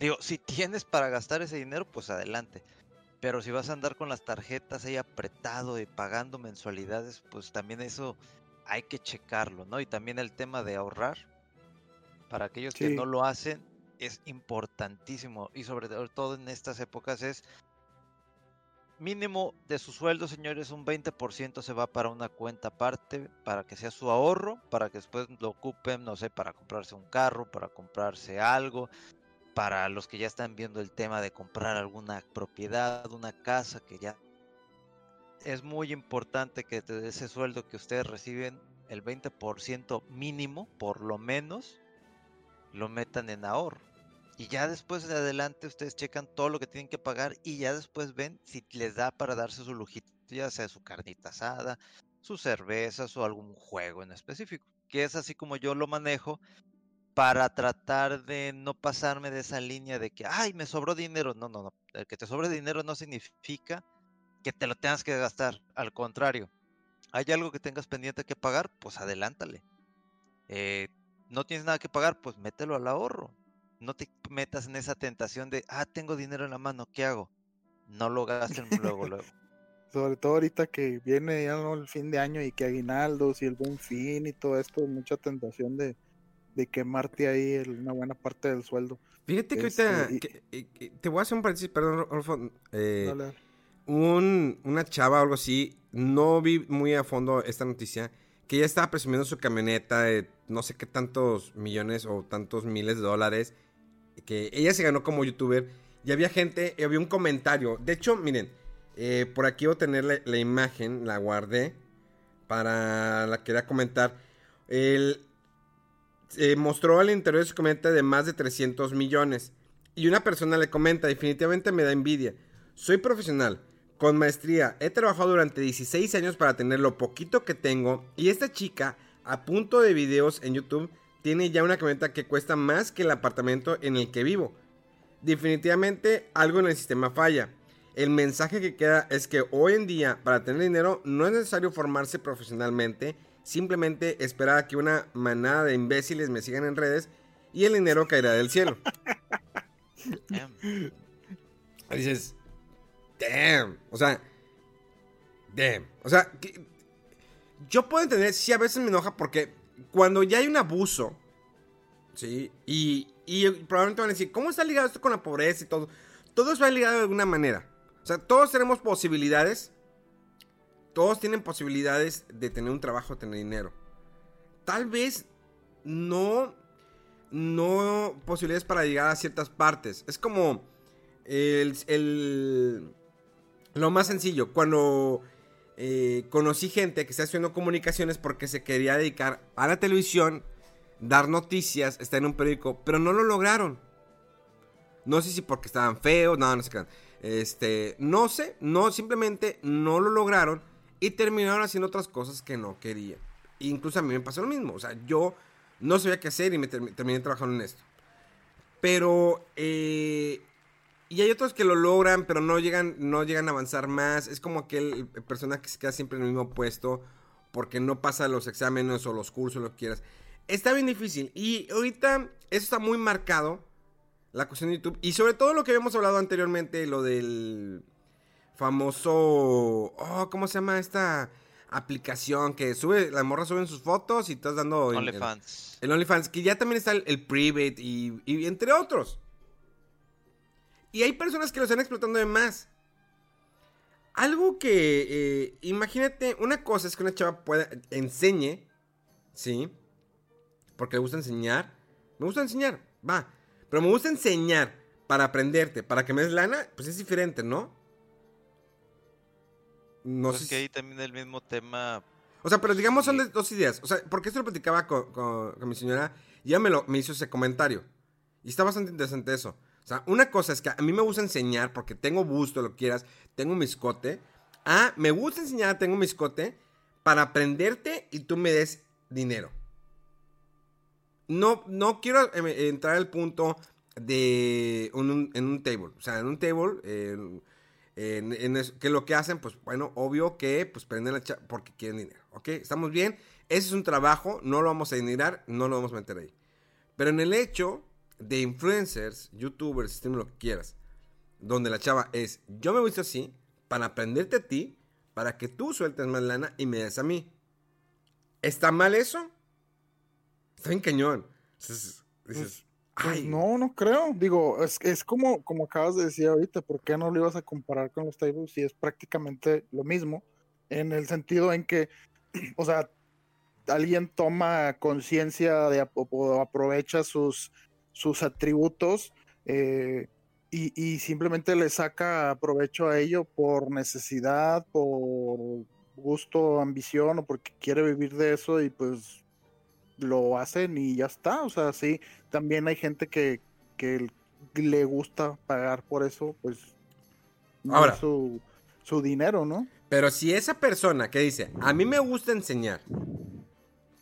Speaker 3: Digo, si tienes para gastar ese dinero, pues adelante. Pero si vas a andar con las tarjetas ahí apretado y pagando mensualidades, pues también eso hay que checarlo, ¿no? Y también el tema de ahorrar. Para aquellos que no lo hacen, es importantísimo y sobre todo en estas épocas es mínimo de su sueldo, señores, un 20% se va para una cuenta aparte, para que sea su ahorro, para que después lo ocupen, no sé, para comprarse un carro, para comprarse algo, para los que ya están viendo el tema de comprar alguna propiedad, una casa, que ya es muy importante que de ese sueldo que ustedes reciben, el 20% mínimo, por lo menos, lo metan en ahorro. Y ya después de adelante ustedes checan todo lo que tienen que pagar y ya después ven si les da para darse su lujito, ya sea su carnita asada, sus cervezas o algún juego en específico. Que es así como yo lo manejo para tratar de no pasarme de esa línea de que, ay, me sobró dinero. No, no, no. El que te sobre dinero no significa que te lo tengas que gastar. Al contrario, hay algo que tengas pendiente que pagar, pues adelántale. Eh, no tienes nada que pagar, pues mételo al ahorro. No te metas en esa tentación de, ah, tengo dinero en la mano, ¿qué hago? No lo gasten luego, luego. [laughs]
Speaker 2: Sobre todo ahorita que viene ya el fin de año y que aguinaldos y el buen fin y todo esto, mucha tentación de, de quemarte ahí una buena parte del sueldo.
Speaker 1: Fíjate que ahorita, este, te voy a hacer un paréntesis, perdón, Rolfo. Eh, un, una chava o algo así, no vi muy a fondo esta noticia, que ya estaba presumiendo su camioneta de no sé qué tantos millones o tantos miles de dólares, que ella se ganó como youtuber, y había gente, había un comentario, de hecho, miren, eh, por aquí voy a tener la, imagen, la guardé, para la quería comentar, él eh, mostró al interior de su comentario de más de 300 millones, y una persona le comenta, definitivamente me da envidia, soy profesional, con maestría. He trabajado durante 16 años para tener lo poquito que tengo. Y esta chica, a punto de videos en YouTube, tiene ya una camioneta que cuesta más que el apartamento en el que vivo. Definitivamente algo en el sistema falla. El mensaje que queda es que hoy en día para tener dinero no es necesario formarse profesionalmente, simplemente esperar a que una manada de imbéciles me sigan en redes y el dinero caerá del cielo. [laughs] Dices, damn. O sea, damn. O sea, yo puedo entender, sí, a veces me enoja porque cuando ya hay un abuso, ¿sí? Y, y probablemente van a decir, ¿cómo está ligado esto con la pobreza y todo? Todo eso va ligado de alguna manera. O sea, todos tenemos posibilidades. Todos tienen posibilidades de tener un trabajo, tener dinero. Tal vez no, no posibilidades para llegar a ciertas partes. Es como el, el lo más sencillo, cuando eh, conocí gente que está haciendo comunicaciones porque se quería dedicar a la televisión, dar noticias, estar en un periódico, pero no lo lograron. No sé si porque estaban feos, no, no sé qué. Este, no sé, no, simplemente no lo lograron y terminaron haciendo otras cosas que no querían. Incluso a mí me pasó lo mismo. O sea, yo no sabía qué hacer y me terminé trabajando en esto. Pero, eh, y hay otros que lo logran, pero no llegan, no llegan a avanzar más. Es como aquel personaje que se queda siempre en el mismo puesto porque no pasa los exámenes o los cursos, lo que quieras. Está bien difícil. Y ahorita eso está muy marcado, la cuestión de YouTube. Y sobre todo lo que habíamos hablado anteriormente, lo del famoso... Oh, ¿cómo se llama esta aplicación que sube, la morra suben sus fotos y estás dando...
Speaker 3: OnlyFans.
Speaker 1: El, OnlyFans, que ya también está el, el Private y, y entre otros. Y hay personas que lo están explotando de más. Algo que, eh, imagínate, una cosa es que una chava pueda, enseñe, ¿sí? Porque le gusta enseñar. Me gusta enseñar, va. Pero me gusta enseñar para aprenderte, para que me des lana, pues es diferente, ¿no?
Speaker 3: No pues sé. que ahí también el mismo tema.
Speaker 1: O sea, pero digamos son dos ideas. O sea, porque esto lo platicaba con, con mi señora, ya me, lo, me hizo ese comentario. Y está bastante interesante eso. O sea, una cosa es que a mí me gusta enseñar porque tengo busto, lo quieras, tengo un miscote. Ah, me gusta enseñar, tengo un miscote para aprenderte y tú me des dinero. No, no quiero eh, entrar al punto de en un table. O sea, en un table, que lo que hacen, pues bueno, obvio que pues prenden la porque quieren dinero. ¿Ok? ¿Estamos bien? Ese es un trabajo, no lo vamos a denigrar, no lo vamos a meter ahí. Pero en el hecho de influencers, youtubers, lo que quieras, donde la chava es, yo me he visto así para aprenderte a ti, para que tú sueltes más lana y me des a mí. ¿Está mal eso? Está en cañón.
Speaker 2: Pues, pues, no, no creo. Digo, es, es como, como acabas de decir ahorita, ¿por qué no lo ibas a comparar con los tables si es prácticamente lo mismo? En el sentido en que, [clears throat] o sea, alguien toma conciencia de o aprovecha sus sus atributos eh, y, simplemente le saca provecho a ello por necesidad, por gusto, ambición o porque quiere vivir de eso y pues lo hacen y ya está. O sea, sí, también hay gente que, que le gusta pagar por eso, pues
Speaker 1: Ahora,
Speaker 2: su, su dinero, ¿no?
Speaker 1: Pero si esa persona que dice, a mí me gusta enseñar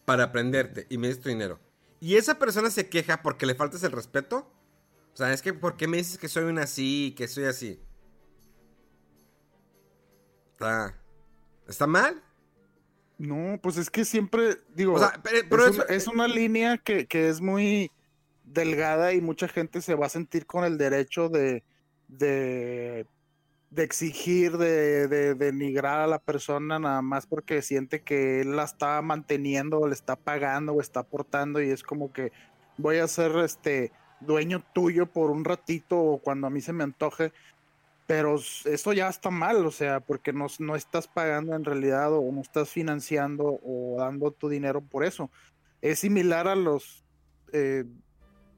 Speaker 1: para aprenderte y me des tu dinero, y esa persona se queja porque le faltas el respeto. O sea, es que, ¿por qué me dices que soy un así, que soy así? ¿Está, ¿está mal?
Speaker 2: No, pues es que siempre, digo, pero, es, una línea que, que, es muy delgada y mucha gente se va a sentir con el derecho de, de de exigir, de, de, denigrar a la persona nada más porque siente que él la está manteniendo, o le está pagando o está aportando y es como que voy a ser este dueño tuyo por un ratito o cuando a mí se me antoje, pero eso ya está mal, o sea, porque no, no estás pagando en realidad o no estás financiando o dando tu dinero por eso. Es similar a los eh,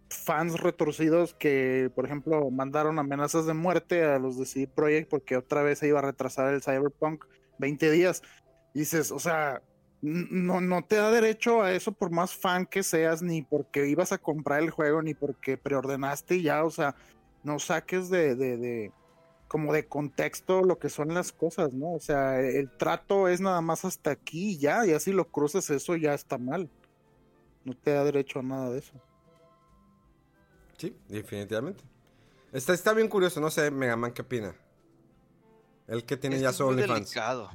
Speaker 2: fans retorcidos que, por ejemplo, mandaron amenazas de muerte a los de CD Projekt porque otra vez se iba a retrasar el Cyberpunk 20 días. dices, o sea, no, no te da derecho a eso por más fan que seas, ni porque ibas a comprar el juego, ni porque preordenaste ya, o sea, no saques de, de, de como de contexto lo que son las cosas, ¿no? O sea, el trato es nada más hasta aquí ya, y así lo cruzas, eso ya está mal. No te da derecho a nada de eso.
Speaker 1: Sí, definitivamente. Está, está bien curioso, no sé, Megaman, ¿qué opina? El que tiene ya su OnlyFans.
Speaker 3: Delicado.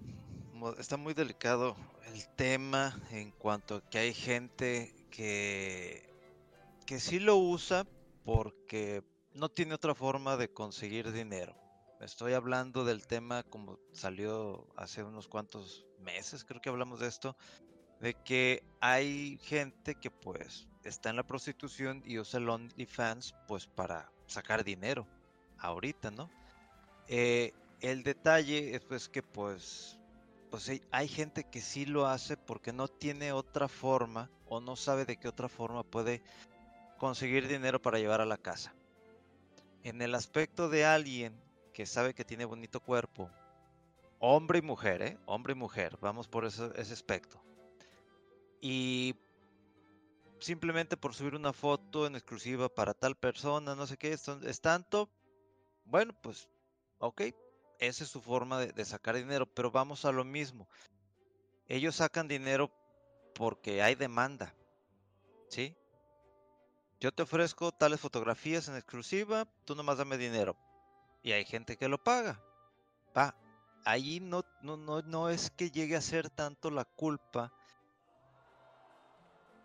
Speaker 3: Está muy delicado el tema en cuanto a que hay gente que, que sí lo usa porque no tiene otra forma de conseguir dinero. Estoy hablando del tema como salió hace unos cuantos meses, creo que hablamos de esto, de que hay gente que pues está en la prostitución y usa el OnlyFans pues para sacar dinero ahorita, ¿no? Eh, el detalle es pues que pues pues hay gente que sí lo hace porque no tiene otra forma o no sabe de qué otra forma puede conseguir dinero para llevar a la casa. En el aspecto de alguien que sabe que tiene bonito cuerpo, hombre y mujer, ¿eh? Hombre y mujer, vamos por ese, ese aspecto. Y simplemente por subir una foto en exclusiva para tal persona, no sé qué, es, tanto, bueno, pues Ok, esa es su forma de, sacar dinero, pero vamos a lo mismo. Ellos sacan dinero porque hay demanda, ¿sí? Yo te ofrezco tales fotografías en exclusiva, tú nomás dame dinero. Y hay gente que lo paga. Va, ahí no, no, no, no es que llegue a ser tanto la culpa.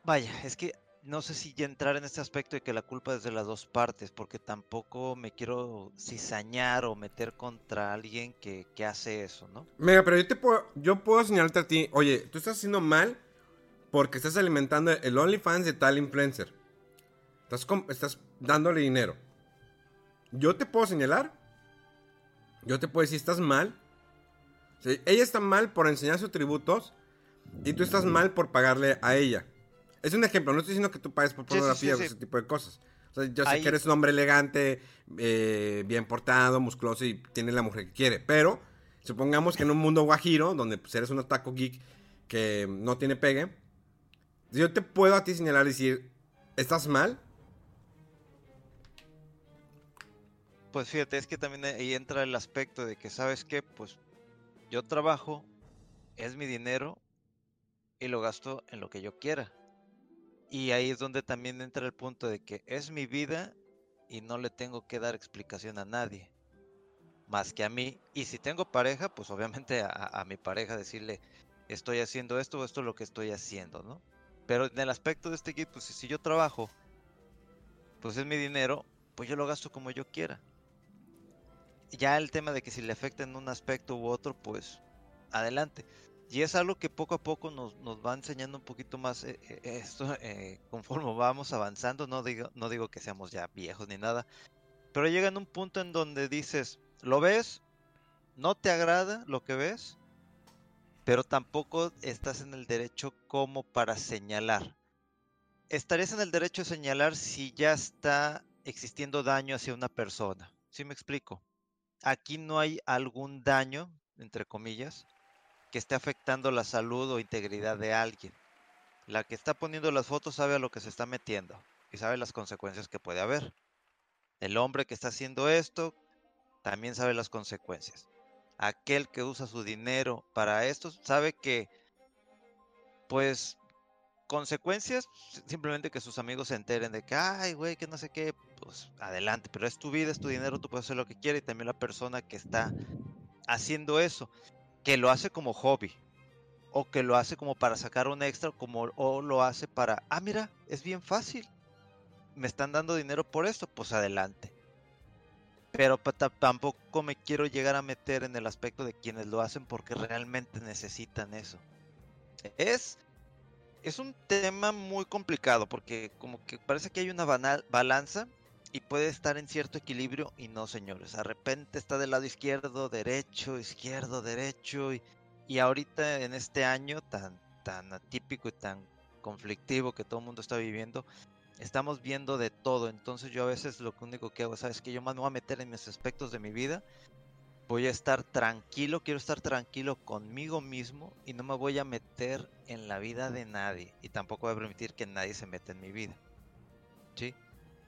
Speaker 3: Vaya, es que no sé si entrar en este aspecto de que la culpa es de las dos partes, porque tampoco me quiero cizañar o meter contra alguien que, hace eso, ¿no?
Speaker 4: Mira, pero yo te puedo, yo puedo señalarte a ti, oye, tú estás haciendo mal porque estás alimentando el OnlyFans de tal influencer. Estás, estás dándole dinero. Yo te puedo señalar. Yo te puedo decir, estás mal. ella está mal por enseñar sus tributos y tú estás mal por pagarle a ella. Es un ejemplo, no estoy diciendo que tú pagues por pornografía o ese tipo de cosas. O sea, yo sé que eres un hombre elegante, eh, bien portado, musculoso y tienes la mujer que quiere. Pero supongamos que en un mundo guajiro, donde pues, eres un taco geek que no tiene pegue, yo te puedo a ti señalar y decir, ¿estás mal?
Speaker 3: Pues fíjate, es que también ahí entra el aspecto de que, ¿sabes qué? Pues yo trabajo, es mi dinero y lo gasto en lo que yo quiera. Y ahí es donde también entra el punto de que es mi vida y no le tengo que dar explicación a nadie, más que a mí. Y si tengo pareja, pues obviamente a, mi pareja decirle, estoy haciendo esto o esto es lo que estoy haciendo, ¿no? Pero en el aspecto de este kit, pues si yo trabajo, pues es mi dinero, pues yo lo gasto como yo quiera. Ya el tema de que si le afecta en un aspecto u otro, pues adelante. Y es algo que poco a poco nos, nos va enseñando un poquito más eh, eh, esto [laughs] eh, conforme vamos avanzando. No digo, no digo que seamos ya viejos ni nada. Pero llega en un punto en donde dices, ¿lo ves? ¿No te agrada lo que ves? Pero tampoco estás en el derecho como para señalar. Estarías en el derecho de señalar si ya está existiendo daño hacia una persona. ¿Sí me explico? Aquí no hay algún daño, entre comillas, que esté afectando la salud o integridad de alguien. La que está poniendo las fotos sabe a lo que se está metiendo y sabe las consecuencias que puede haber. El hombre que está haciendo esto también sabe las consecuencias. Aquel que usa su dinero para esto sabe que, pues, consecuencias, simplemente que sus amigos se enteren de que, ay, güey, que no sé qué, pues adelante, pero es tu vida, es tu dinero, tú puedes hacer lo que quieras y también la persona que está haciendo eso que lo hace como hobby o que lo hace como para sacar un extra como o lo hace para, ah, mira, es bien fácil. Me están dando dinero por esto, pues adelante. Pero tampoco me quiero llegar a meter en el aspecto de quienes lo hacen porque realmente necesitan eso. Es es un tema muy complicado porque como que parece que hay una balanza y puede estar en cierto equilibrio y no, señores. De repente está del lado izquierdo, derecho, izquierdo, derecho y, y ahorita en este año tan, tan atípico y tan conflictivo que todo el mundo está viviendo, estamos viendo de todo. Entonces yo a veces lo único que hago, sabes que yo más me voy a meter en mis aspectos de mi vida. Voy a estar tranquilo, quiero estar tranquilo conmigo mismo y no me voy a meter en la vida de nadie y tampoco voy a permitir que nadie se meta en mi vida. ¿Sí?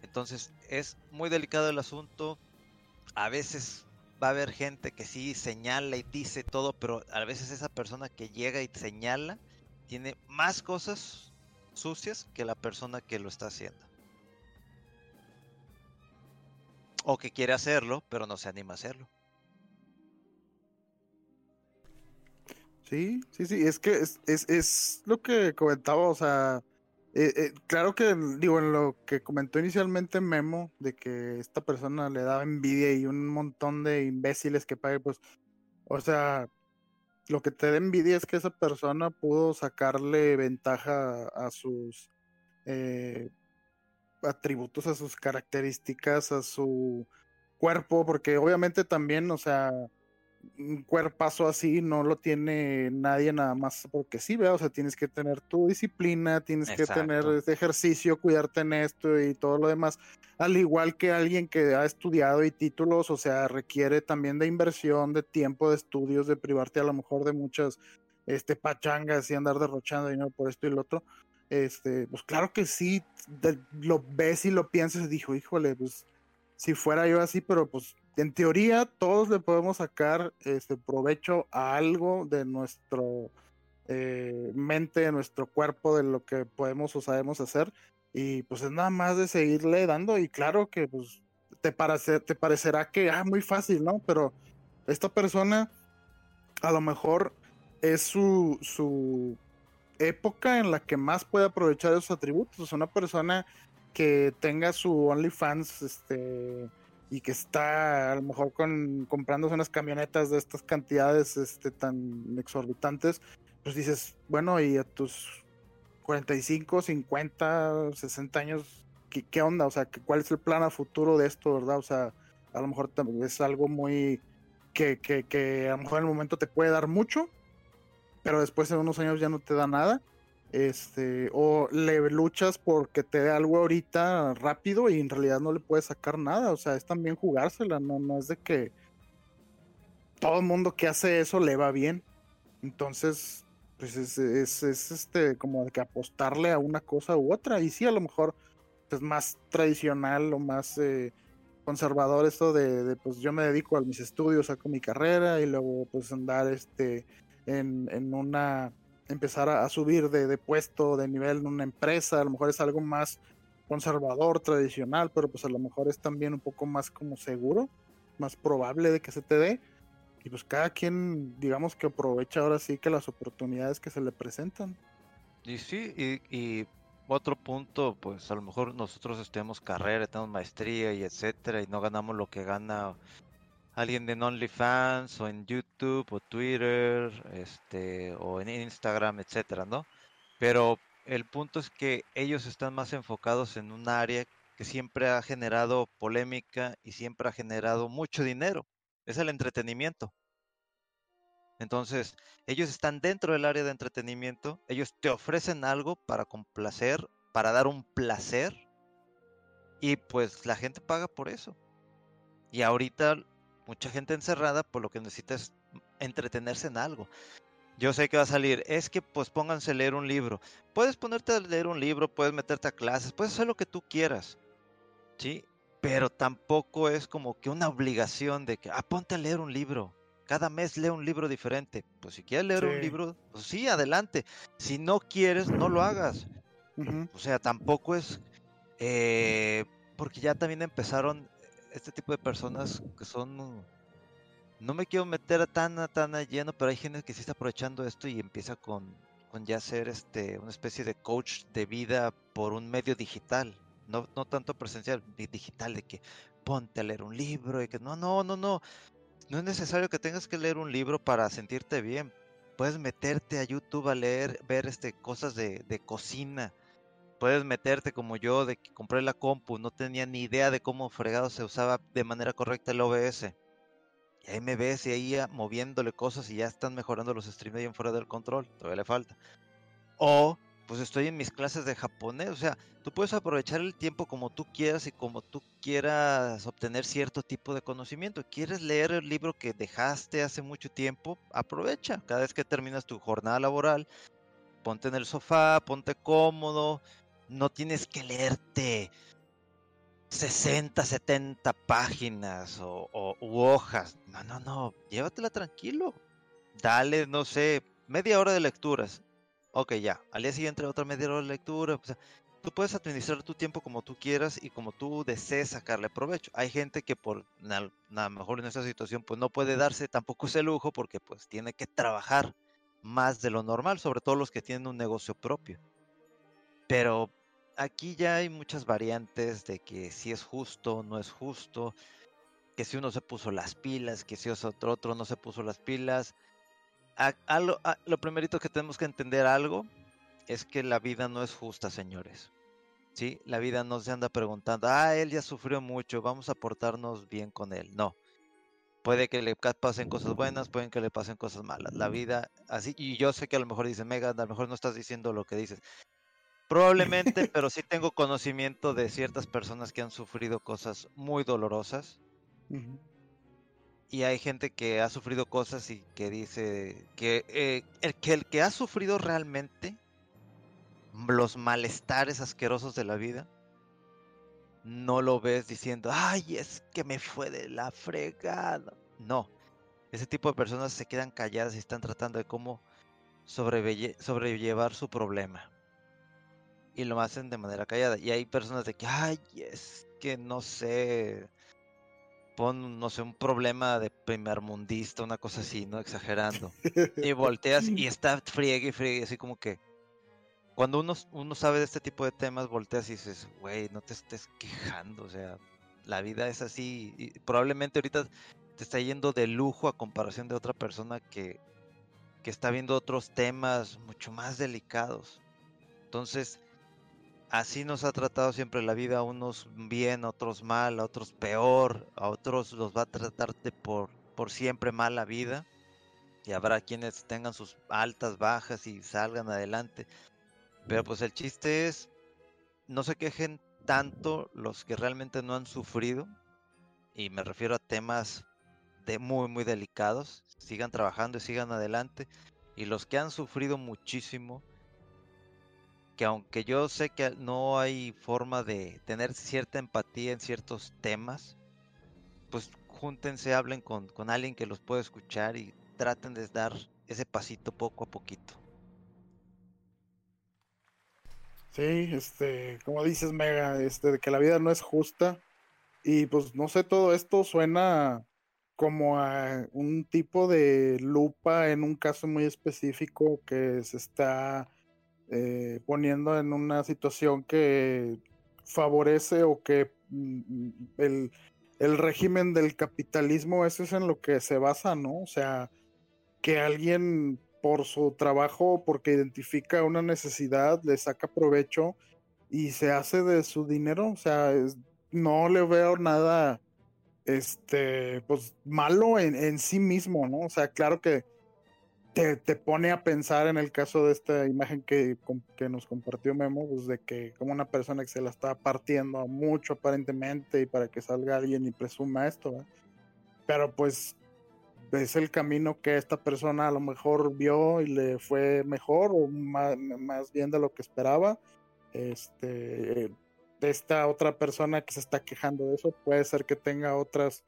Speaker 3: Entonces es muy delicado el asunto. A veces va a haber gente que sí señala y dice todo, pero a veces esa persona que llega y señala tiene más cosas sucias que la persona que lo está haciendo. O que quiere hacerlo, pero no se anima a hacerlo.
Speaker 2: Sí, sí, sí, es que es, es, es lo que comentaba, o sea, eh, eh, claro que, digo, en lo que comentó inicialmente Memo, de que esta persona le daba envidia y un montón de imbéciles que pague, pues, o sea, lo que te da envidia es que esa persona pudo sacarle ventaja a sus eh, atributos, a sus características, a su cuerpo, porque obviamente también, o sea, un cuerpazo así no lo tiene nadie nada más porque sí, ¿verdad? O sea, tienes que tener tu disciplina, tienes que tener este ejercicio, cuidarte en esto y todo lo demás. Al igual que alguien que ha estudiado y títulos, o sea, requiere también de inversión, de tiempo, de estudios, de privarte a lo mejor de muchas este, pachangas y andar derrochando dinero por esto y lo otro. Este, pues claro que sí, lo ves y lo piensas y dijo, híjole, pues si fuera yo así, pero pues en teoría todos le podemos sacar este provecho a algo de nuestro eh, mente, de nuestro cuerpo, de lo que podemos o sabemos hacer. Y pues es nada más de seguirle dando. Y claro que pues te, te parecerá que, ah, muy fácil, ¿no? Pero esta persona a lo mejor es su, su época en la que más puede aprovechar esos atributos. Una persona que tenga su OnlyFans, este, y que está a lo mejor con, comprándose unas camionetas de estas cantidades este, tan exorbitantes, pues dices, bueno, y a tus 45, 50, 60 años, ¿qué, qué onda? O sea, ¿cuál es el plan a futuro de esto, verdad? O sea, a lo mejor es algo muy que, que, que a lo mejor en el momento te puede dar mucho, pero después en unos años ya no te da nada. Este, o le luchas porque te dé algo ahorita rápido y en realidad no le puedes sacar nada. O sea, es también jugársela, no, no es de que todo el mundo que hace eso le va bien. Entonces, pues es, es, este como de que apostarle a una cosa u otra. Y sí, a lo mejor es más tradicional o más eh, conservador esto de, de, pues yo me dedico a mis estudios, saco mi carrera y luego pues andar este en, una, empezar a, subir de, puesto, de nivel en una empresa, a lo mejor es algo más conservador, tradicional, pero pues a lo mejor es también un poco más como seguro, más probable de que se te dé. Y pues cada quien, digamos que aprovecha ahora sí que las oportunidades que se le presentan.
Speaker 3: Y sí, y, y otro punto, pues a lo mejor nosotros estudiamos carrera, tenemos maestría y etcétera, y no ganamos lo que gana alguien en OnlyFans o en YouTube o Twitter, este, o en Instagram, etcétera, ¿no? Pero el punto es que ellos están más enfocados en un área que siempre ha generado polémica y siempre ha generado mucho dinero. Es el entretenimiento. Entonces, ellos están dentro del área de entretenimiento, ellos te ofrecen algo para complacer, para dar un placer, y pues la gente paga por eso. Y ahorita mucha gente encerrada, por lo que necesita es entretenerse en algo. Yo sé que va a salir, es que pues pónganse a leer un libro. Puedes ponerte a leer un libro, puedes meterte a clases, puedes hacer lo que tú quieras. ¿Sí? Pero tampoco es como que una obligación de que, ah, ponte a leer un libro. Cada mes lee un libro diferente. Pues si quieres leer un libro, pues sí, adelante. Si no quieres, no lo hagas. O sea, tampoco es... Eh, porque ya también empezaron este tipo de personas que son... No me quiero meter tan, tan a lleno, pero hay gente que sí está aprovechando esto y empieza con, con ya ser este, una especie de coach de vida por un medio digital. No, no tanto presencial, digital, de que ponte a leer un libro y que no, no, no, no. No es necesario que tengas que leer un libro para sentirte bien. Puedes meterte a YouTube a leer, ver este, cosas de, de cocina, puedes meterte como yo, de que compré la compu, no tenía ni idea de cómo fregado se usaba de manera correcta el OBS. Y ahí me ves y ahí moviéndole cosas y ya están mejorando los streams ahí en fuera del control, todavía le falta. O pues estoy en mis clases de japonés, o sea, tú puedes aprovechar el tiempo como tú quieras y como tú quieras obtener cierto tipo de conocimiento. ¿Quieres leer el libro que dejaste hace mucho tiempo? Aprovecha. Cada vez que terminas tu jornada laboral, ponte en el sofá, ponte cómodo, no tienes que leerte 60, 70 páginas o, u hojas. No, no, no, llévatela tranquilo. Dale, no sé, media hora de lecturas. Ok, ya. Al día siguiente otra media hora de lectura. tú puedes administrar tu tiempo como tú quieras y como tú desees sacarle provecho. Hay gente que por nada mejor en esta situación pues no puede darse tampoco ese lujo porque pues tiene que trabajar más de lo normal, sobre todo los que tienen un negocio propio. Pero aquí ya hay muchas variantes de que si es justo, no es justo, que si uno se puso las pilas, que si otro, otro no se puso las pilas. lo, primerito que tenemos que entender algo es que la vida no es justa, señores. ¿Sí? La vida no se anda preguntando, ah, él ya sufrió mucho, vamos a portarnos bien con él. No. Puede que le pasen cosas buenas, pueden que le pasen cosas malas. La vida, así, y yo sé que a lo mejor dice, Mega, a lo mejor no estás diciendo lo que dices. Probablemente, [laughs] pero sí tengo conocimiento de ciertas personas que han sufrido cosas muy dolorosas. Y hay gente que ha sufrido cosas y que dice que, eh, el, que el que ha sufrido realmente los malestares asquerosos de la vida no lo ves diciendo, ay, es que me fue de la fregada. No, ese tipo de personas se quedan calladas y están tratando de cómo sobrellevar su problema. Y lo hacen de manera callada. Y hay personas de que, ay, es que no sé, pon, no sé, un problema de primer mundista, una cosa así, ¿no? Exagerando. y volteas y está friegue y friegue, así como que, cuando uno, uno sabe de este tipo de temas, volteas y dices, güey, no te estés quejando, o sea, la vida es así. Y probablemente ahorita te está yendo de lujo a comparación de otra persona que, que está viendo otros temas mucho más delicados. Entonces, así nos ha tratado siempre la vida, unos bien, otros mal, a otros peor, a otros los va a tratar de por, por siempre mal la vida. Y habrá quienes tengan sus altas, bajas y salgan adelante. Pero pues el chiste es, no se quejen tanto los que realmente no han sufrido, y me refiero a temas de muy, muy delicados, sigan trabajando y sigan adelante, y los que han sufrido muchísimo, que aunque yo sé que no hay forma de tener cierta empatía en ciertos temas, pues júntense, hablen con, con alguien que los pueda escuchar y traten de dar ese pasito poco a poquito.
Speaker 2: Sí, este, como dices, Mega, este, que la vida no es justa. Y pues no sé, todo esto suena como a un tipo de lupa en un caso muy específico que se está eh, poniendo en una situación que favorece o que mm, el, el régimen del capitalismo, eso es en lo que se basa, ¿no? O sea, que alguien por su trabajo, porque identifica una necesidad, le saca provecho y se hace de su dinero. O sea, no le veo nada este, pues malo en, sí mismo, ¿no? O sea, claro que te, pone a pensar en el caso de esta imagen que, que nos compartió Memo, pues de que como una persona que se la está partiendo mucho aparentemente y para que salga alguien y presuma esto, Pero pues es el camino que esta persona a lo mejor vio y le fue mejor o más, bien de lo que esperaba. Este, esta otra persona que se está quejando de eso puede ser que tenga otras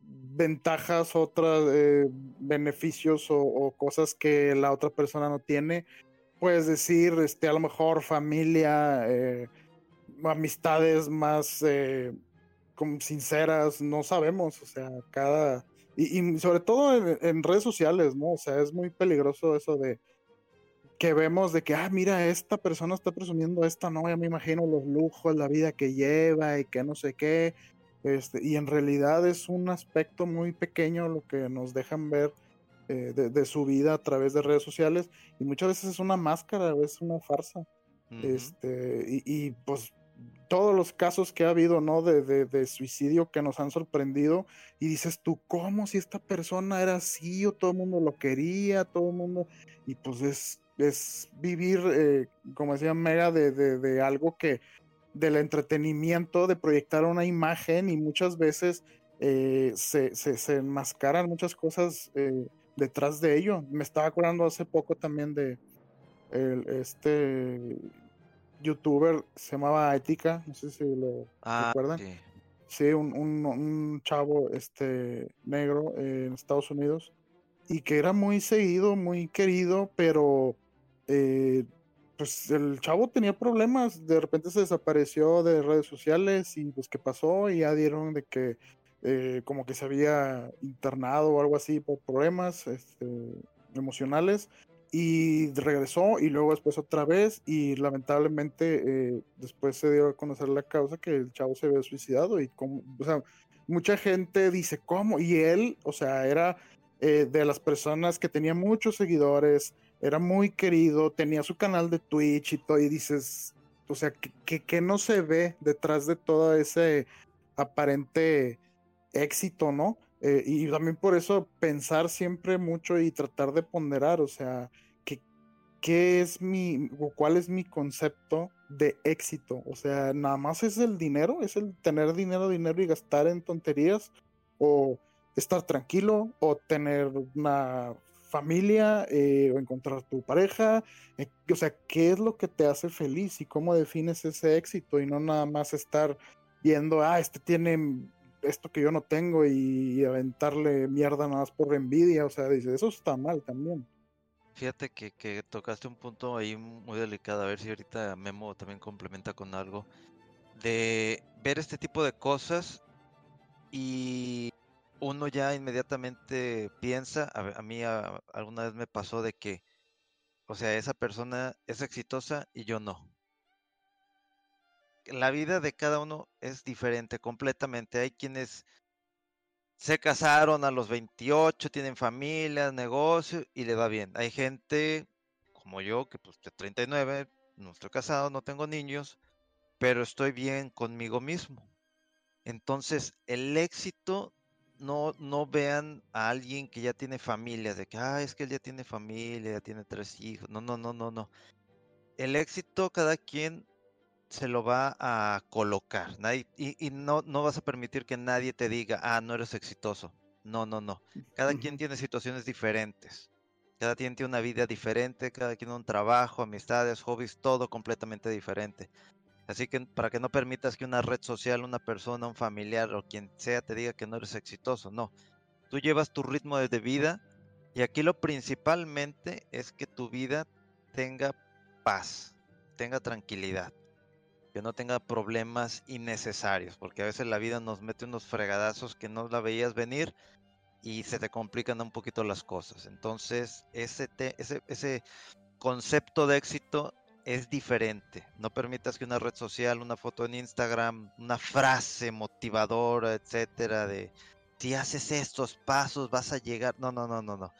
Speaker 2: ventajas, otros eh, beneficios o, cosas que la otra persona no tiene. Puedes decir, este, a lo mejor familia, eh, amistades más eh, sinceras, no sabemos, o sea, cada y, sobre todo en, redes sociales, ¿no? O sea, es muy peligroso eso de que vemos de que, ah, mira, esta persona está presumiendo esto, ¿no? Ya me imagino los lujos, la vida que lleva y que no sé qué. Este, y en realidad es un aspecto muy pequeño lo que nos dejan ver eh, de, su vida a través de redes sociales. Y muchas veces es una máscara, es una farsa. Este, y, y, pues todos los casos que ha habido, ¿no? De, de, suicidio que nos han sorprendido y dices tú, ¿cómo si esta persona era así o todo el mundo lo quería, todo el mundo? Y pues es, es vivir, eh, como decía Mega, de, de, algo que, del entretenimiento, de proyectar una imagen y muchas veces eh, se, se, enmascaran muchas cosas eh, detrás de ello. Me estaba acordando hace poco también de el, este youtuber se llamaba Etika, no sé si lo ah, recuerdan. Sí, un, chavo este negro en Estados Unidos y que era muy seguido, muy querido, pero eh, pues el chavo tenía problemas, de repente se desapareció de redes sociales y pues qué pasó y ya dieron de que eh, como que se había internado o algo así por problemas este, emocionales y regresó y luego después otra vez y lamentablemente eh, después se dio a conocer la causa que el chavo se había suicidado y como, o sea, mucha gente dice, ¿cómo? Y él, o sea, era eh, de las personas que tenía muchos seguidores, era muy querido, tenía su canal de Twitch y todo, y dices, o sea, que, que no se ve detrás de todo ese aparente éxito, ¿no? Eh, y también por eso pensar siempre mucho y tratar de ponderar, o sea, que, ¿qué es mi, o cuál es mi concepto de éxito? O sea, nada más es el dinero, es el tener dinero, dinero y gastar en tonterías, o estar tranquilo, o tener una familia, eh, o encontrar tu pareja, eh, o sea, ¿qué es lo que te hace feliz y cómo defines ese éxito y no nada más estar viendo, ah, este tiene esto que yo no tengo y, aventarle mierda nada más por envidia, o sea, dice, eso está mal también.
Speaker 3: Fíjate que, que tocaste un punto ahí muy delicado, a ver si ahorita Memo también complementa con algo, de ver este tipo de cosas y uno ya inmediatamente piensa, a, mí alguna vez me pasó de que, o sea, esa persona es exitosa y yo no. La vida de cada uno es diferente completamente. Hay quienes se casaron a los 28, tienen familia, negocio y le va bien. Hay gente como yo, que pues de 39, no estoy casado, no tengo niños, pero estoy bien conmigo mismo. Entonces, el éxito no, no vean a alguien que ya tiene familia, de que, ah, es que él ya tiene familia, ya tiene tres hijos. No, no, no, no, no. El éxito cada quien se lo va a colocar. y, no, no vas a permitir que nadie te diga, ah, no eres exitoso. No, no, no. Cada quien tiene situaciones diferentes. Cada quien tiene una vida diferente, cada quien un trabajo, amistades, hobbies, todo completamente diferente. Así que para que no permitas que una red social, una persona, un familiar o quien sea te diga que no eres exitoso, no. Tú llevas tu ritmo de vida y aquí lo principalmente es que tu vida tenga paz, tenga tranquilidad, que no tenga problemas innecesarios, porque a veces la vida nos mete unos fregadazos que no la veías venir y se te complican un poquito las cosas. Entonces, ese, ese, ese concepto de éxito es diferente. No permitas que una red social, una foto en Instagram, una frase motivadora, etcétera, de si haces estos pasos vas a llegar. No, no, no, no, no.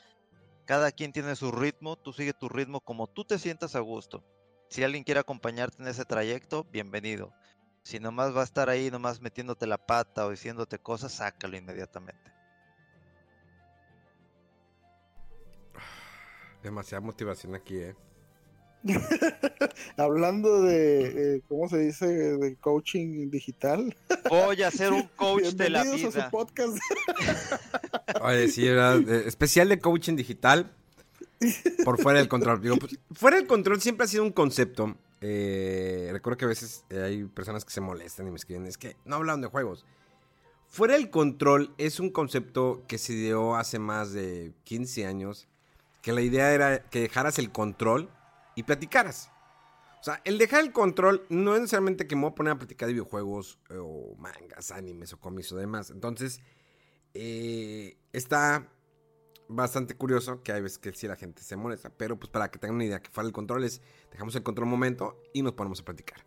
Speaker 3: Cada quien tiene su ritmo, tú sigue tu ritmo como tú te sientas a gusto. Si alguien quiere acompañarte en ese trayecto, bienvenido. Si nomás va a estar ahí, nomás metiéndote la pata o diciéndote cosas, sácalo inmediatamente.
Speaker 1: Demasiada motivación aquí, eh. [laughs]
Speaker 2: Hablando de, eh, ¿cómo se dice? De coaching digital.
Speaker 3: Voy a ser un [laughs] coach de la vida.
Speaker 2: A su podcast. [laughs]
Speaker 1: Oye, sí, especial de coaching digital por fuera del control. Pues, fuera del control siempre ha sido un concepto. Eh, recuerdo que a veces hay personas que se molestan y me escriben, es que no hablan de juegos. Fuera del control es un concepto que se dio hace más de 15 años, que la idea era que dejaras el control y platicaras. O sea, el dejar el control no es necesariamente que me voy a poner a platicar de videojuegos eh, o mangas, animes o cómics o demás. Entonces, eh, está bastante curioso que hay veces que sí la gente se molesta, pero pues para que tengan una idea que fuera el control es, dejamos el control un momento y nos ponemos a platicar.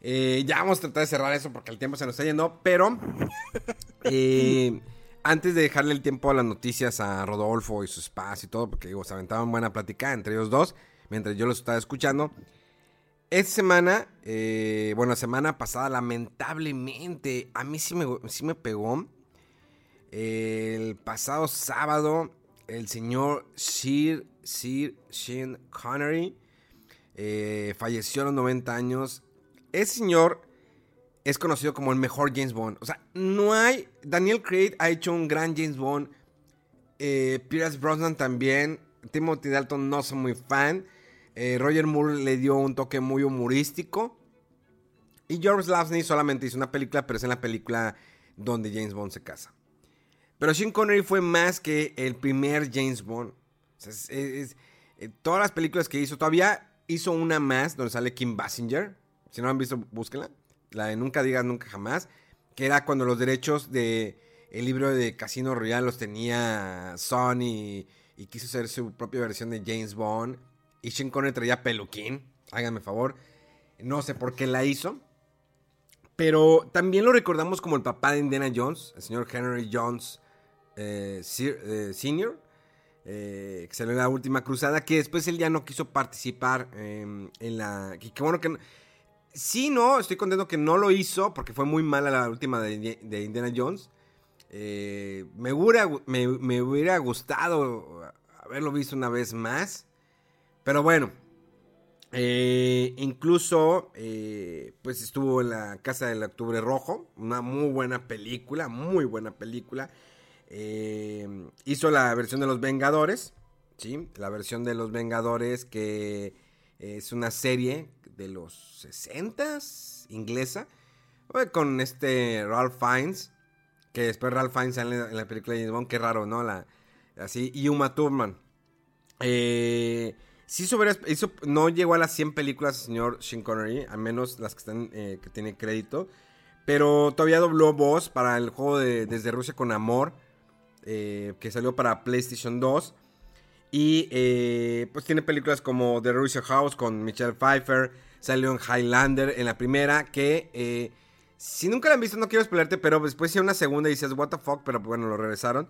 Speaker 1: Eh, ya vamos a tratar de cerrar eso porque el tiempo se nos está yendo, pero [laughs] antes de dejarle el tiempo a las noticias a Rodolfo y su espacio y todo, porque digo, se aventaban buena plática entre ellos dos mientras yo los estaba escuchando. Esta semana, eh, bueno, semana pasada, lamentablemente, a mí sí me, sí me pegó. el pasado sábado, el señor Sir, Sir Sean Connery eh, falleció a los 90 años. Ese señor es conocido como el mejor James Bond. O sea, no hay. Daniel Craig ha hecho un gran James Bond. Eh, Pierce Brosnan también. Timothy Dalton no soy muy fan. Eh, Roger Moore le dio un toque muy humorístico. Y George Lazenby solamente hizo una película, pero es en la película donde James Bond se casa. Pero Sean Connery fue más que el primer James Bond. Eh, todas las películas que hizo, todavía hizo una más donde sale Kim Basinger. Si no la han visto, búsquenla. La de Nunca Digas Nunca Jamás. Que era cuando los derechos de el libro de Casino Royale los tenía Sony y quiso hacer su propia versión de James Bond. Y Sean Connery traía peluquín. Háganme favor. No sé por qué la hizo. Pero también lo recordamos como el papá de Indiana Jones, el señor Henry Jones eh, eh, Sr., eh, que salió en la última cruzada, que después él ya no quiso participar em, en la... Que, bueno que... Sí, no, estoy contento que no lo hizo porque fue muy mala la última de, Indiana Jones. hubiera, me hubiera gustado haberlo visto una vez más. Pero bueno, eh, incluso eh, pues estuvo en la Casa del Octubre Rojo, una muy buena película, muy buena película. Eh, hizo la versión de Los Vengadores, ¿sí? La versión de Los Vengadores que es una serie de los 60 inglesa, con este Ralph Fiennes, que después Ralph Fiennes sale en la película de James Bond, qué raro, ¿no? La, así, y Uma Thurman. Eh, no llegó a las 100 películas el señor Sean Connery, al menos las que están, eh, que tiene crédito. Pero todavía dobló voz para el juego de Desde Rusia con Amor, eh, que salió para PlayStation 2. Y eh, pues tiene películas como The Russia House con Michelle Pfeiffer, salió en Highlander en la primera, que si nunca la han visto no quiero spoilerte, pero después hice una segunda y dices, what the fuck, pero bueno, lo regresaron.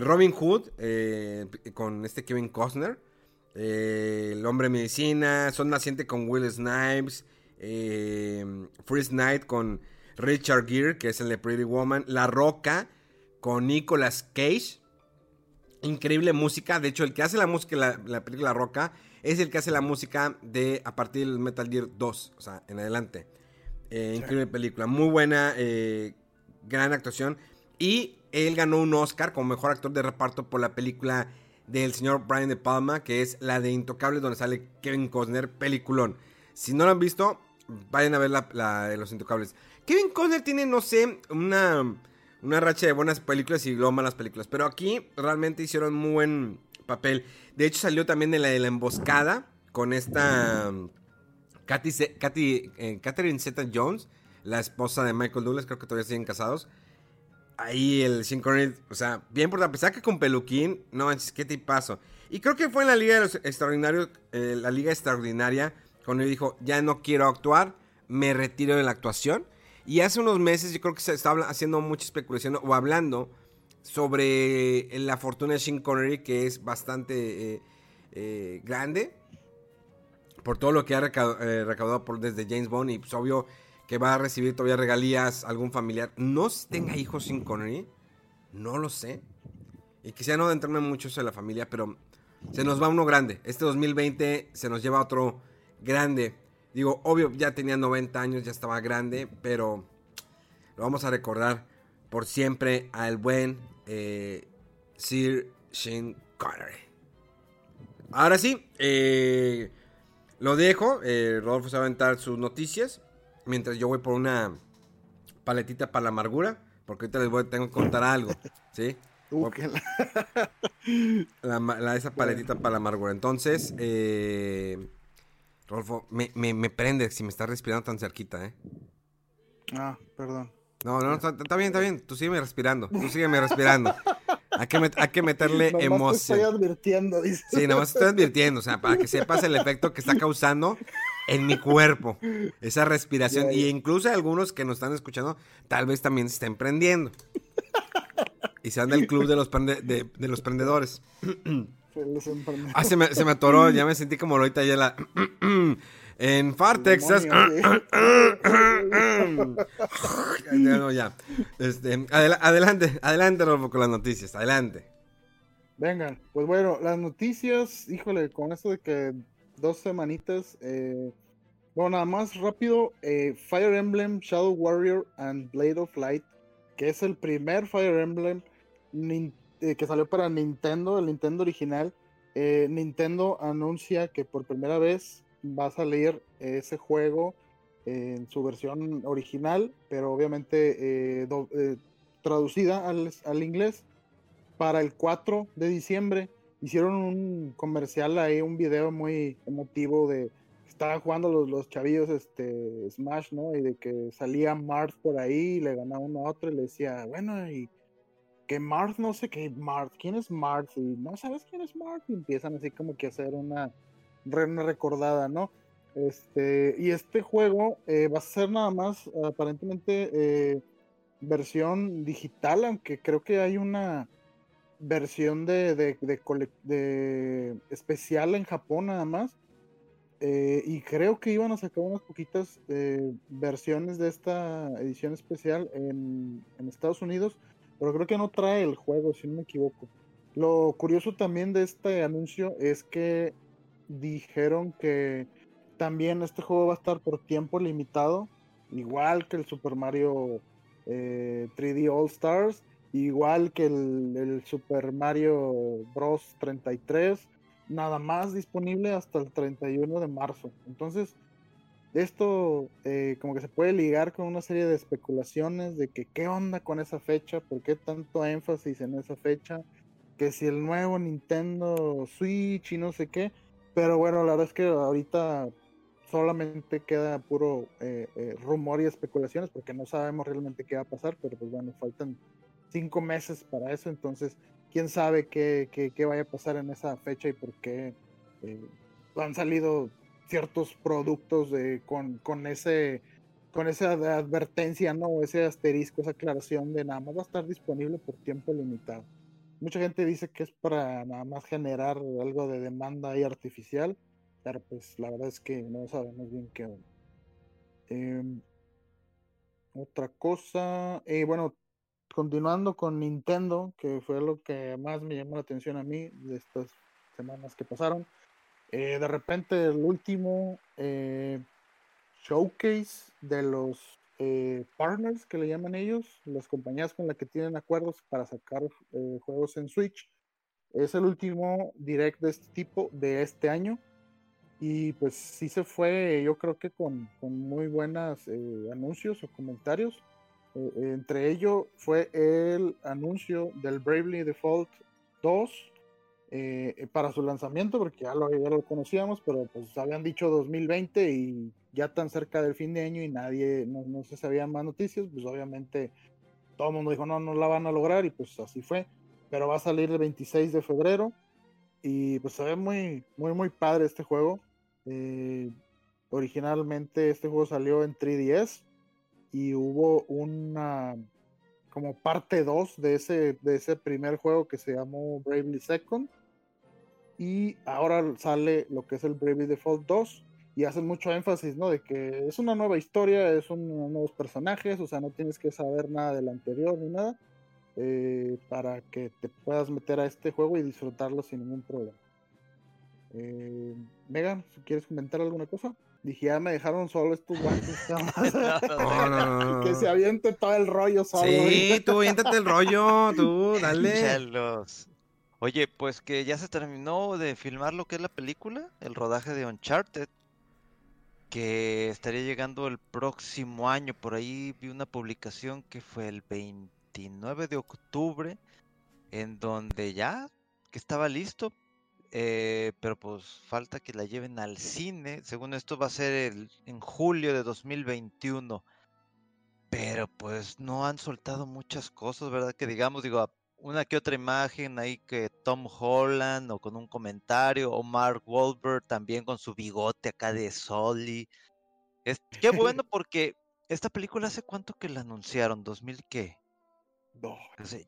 Speaker 1: Robin Hood con este Kevin Costner. El hombre medicina, Son Naciente con Will Snipes, eh, First Night con Richard Gere, que es el de Pretty Woman, La Roca con Nicolas Cage. Increíble música, de hecho el que hace la música la, la película La Roca es el que hace la música de a partir del Metal Gear 2, o sea, en adelante. Eh, increíble película, muy buena, eh, gran actuación. Y él ganó un Oscar como mejor actor de reparto por la película del señor Brian De Palma, que es la de Intocable, donde sale Kevin Costner, peliculón. Si no lo han visto, vayan a ver la, de Los Intocables. Kevin Costner tiene, no sé, una, una racha de buenas películas y luego malas películas. Pero aquí realmente hicieron muy buen papel. De hecho, salió también en la de la emboscada con esta Katy, Katy, eh, Catherine Zeta Jones, la esposa de Michael Douglas. Creo que todavía siguen casados. Ahí el Synchronid, o sea, bien por a pesar que con peluquín, no manches, qué tipazo. Y creo que fue en la Liga de los Extraordinarios, eh, la Liga Extraordinaria, cuando dijo, ya no quiero actuar, me retiro de la actuación. Y hace unos meses yo creo que se estaba haciendo mucha especulación o hablando sobre la fortuna de Sean Connery, que es bastante eh, eh, grande por todo lo que ha recaudado, por, desde James Bond y pues obvio que va a recibir todavía regalías algún familiar. No tenga hijos Sean Connery, no lo sé. Y quisiera no adentrarme mucho en la familia, pero se nos va uno grande. Este 2020 se nos lleva otro grande. Digo, obvio, ya tenía 90 años, ya estaba grande, pero lo vamos a recordar por siempre al buen eh, Sir Sean Connery. Ahora sí, eh, lo dejo. Eh, Rodolfo se va a aventar sus noticias. Mientras yo voy por una paletita para la amargura. Porque ahorita les voy, tengo que contar algo. ¿Sí? [laughs] la, esa paletita para la amargura. Entonces, eh, Rolfo, me, me, me, prende si me estás respirando tan cerquita, ¿eh?
Speaker 2: Ah, perdón.
Speaker 1: No, no, está, bien, está bien. Tú sígueme respirando. Tú sígueme respirando. Hay que, hay que meterle emoción.
Speaker 2: Te estoy advirtiendo, dice.
Speaker 1: Sí, nada más estoy advirtiendo. O sea, para que sepas el efecto que está causando en mi cuerpo. Esa respiración. Y incluso algunos que nos están escuchando, tal vez también se estén prendiendo. Y sean del club de los, de, de los prendedores. Ah, se me, se me atoró, ya me sentí como ahorita ya la... en Far, Texas. no, ya. Este, adelante, adelante, Rolfo, con las noticias. Adelante.
Speaker 2: Venga, pues bueno, las noticias, híjole, con esto de que dos semanitas. Eh, bueno, nada más rápido. Eh, Fire Emblem, Shadow Warrior and Blade of Light, que es el primer Fire Emblem eh, que salió para Nintendo, el Nintendo original, eh, Nintendo anuncia que por primera vez va a salir ese juego en su versión original, pero obviamente traducida al, al, inglés para el 4 de diciembre. Hicieron un comercial ahí, un video muy emotivo de estaban jugando los, los chavillos este Smash, ¿no? Y de que salía Mars por ahí, y le ganaba uno a otro y le decía, bueno, y que Marth, no sé qué, Marth, ¿quién es Marth? Y no sabes quién es Marth. Y empiezan así como que a hacer una, recordada, ¿no? Este, y este juego eh, va a ser nada más aparentemente eh, versión digital, aunque creo que hay una versión de, de, de, especial en Japón nada más. Eh, y creo que iban a sacar unas poquitas versiones de esta edición especial en, en Estados Unidos pero creo que no trae el juego, si no me equivoco. Lo curioso también de este anuncio es que dijeron que también este juego va a estar por tiempo limitado, igual que el Super Mario 3D eh, All Stars, igual que el, Super Mario Bros. 33, nada más disponible hasta el 31 de marzo. Entonces, esto eh, como que se puede ligar con una serie de especulaciones de que qué onda con esa fecha, por qué tanto énfasis en esa fecha, que si el nuevo Nintendo Switch y no sé qué, pero bueno, la verdad es que ahorita solamente queda puro eh, eh, rumor y especulaciones porque no sabemos realmente qué va a pasar, pero pues bueno, faltan cinco meses para eso, entonces quién sabe qué, qué, vaya a pasar en esa fecha y por qué han salido ciertos productos de, con, con, ese con esa advertencia, ¿no? Ese asterisco, esa aclaración de nada más va a estar disponible por tiempo limitado. Mucha gente dice que es para nada más generar algo de demanda ahí artificial, pero pues la verdad es que no sabemos bien qué. Em, otra cosa, eh, bueno, continuando con Nintendo, que fue lo que más me llamó la atención a mí de estas semanas que pasaron. Eh, de repente el último eh, showcase de los eh, partners que le llaman ellos, las compañías con las que tienen acuerdos para sacar juegos en Switch, es el último direct de este tipo de este año. Y pues sí se fue, yo creo que con, con muy buenos anuncios o comentarios. Entre ellos fue el anuncio del Bravely Default 2 eh, para su lanzamiento, porque ya lo, ya lo conocíamos, pero pues habían dicho 2020 y ya tan cerca del fin de año y nadie, no, no se sabían más noticias, pues obviamente todo el mundo dijo, no, no la van a lograr y pues así fue, pero va a salir el 26 de febrero y pues se ve muy, muy, muy padre este juego. Eh, originalmente este juego salió en 3DS y hubo una como parte 2 de ese, de ese primer juego que se llamó Bravely Second. Y ahora sale lo que es el Bravely Default 2 y hacen mucho énfasis, ¿no? De que es una nueva historia, es unos nuevos personajes, o sea, no tienes que saber nada del anterior ni nada eh, para que te puedas meter a este juego y disfrutarlo sin ningún problema. Eh, Megan, si quieres comentar alguna cosa. Dije, ya me dejaron solo estos guantes. que se aviente todo el rollo solo.
Speaker 4: Sí, [laughs] tú aviéntate el rollo, tú, dale.
Speaker 3: Oye, pues que ya se terminó de filmar lo que es la película, el rodaje de Uncharted, que estaría llegando el próximo año. Por ahí vi una publicación que fue el 29 de octubre, en donde ya que estaba listo eh, pero pues falta que la lleven al cine. Según esto va a ser el, en julio de 2021. Pero pues no han soltado muchas cosas, ¿verdad? Que digamos, digo, una que otra imagen ahí que Tom Holland o con un comentario, o Mark Wahlberg también con su bigote acá de Soli. Es, qué [laughs] bueno porque esta película hace cuánto que la anunciaron, 2000 qué?
Speaker 2: No,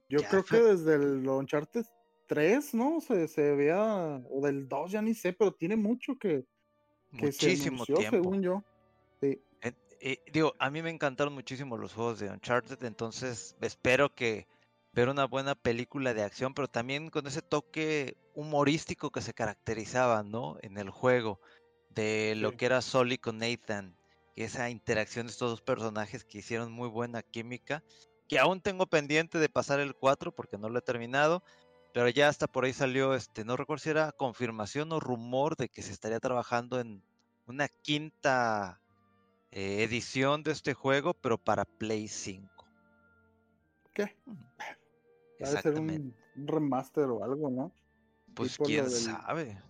Speaker 2: yo creo que desde el Uncharted 3, ¿no? Se, se veía, o del 2, ya ni sé, pero tiene mucho que,
Speaker 3: que muchísimo se tiempo. según yo. Sí. Eh, digo, a mí me encantaron muchísimo los juegos de Uncharted, entonces espero que ver una buena película de acción, pero también con ese toque humorístico que se caracterizaba, ¿no? En el juego, de lo que era Sully con Nathan, esa interacción de estos dos personajes que hicieron muy buena química, que aún tengo pendiente de pasar el 4 porque no lo he terminado, pero ya hasta por ahí salió, este, no recuerdo si era confirmación o rumor de que se estaría trabajando en una quinta eh, edición de este juego, pero para Play 5.
Speaker 2: ¿Qué? Debe ser un, remaster o algo, ¿no?
Speaker 3: Pues quién sabe.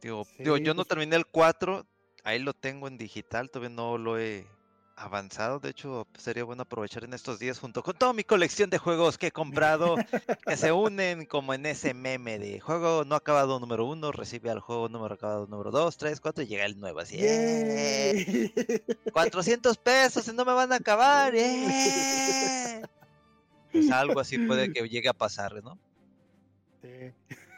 Speaker 3: Digo, digo, yo no pues terminé el 4, ahí lo tengo en digital, todavía no lo he avanzado. De hecho, sería bueno aprovechar en estos días junto con toda mi colección de juegos que he comprado, que se unen como en ese meme de juego no acabado número uno, recibe al juego número acabado número dos, tres, cuatro y llega el nuevo. Así, ¡eh! 400 pesos y no me van a acabar. ¡eh! Pues algo así puede que llegue a pasar, ¿no?
Speaker 2: Sí. [laughs]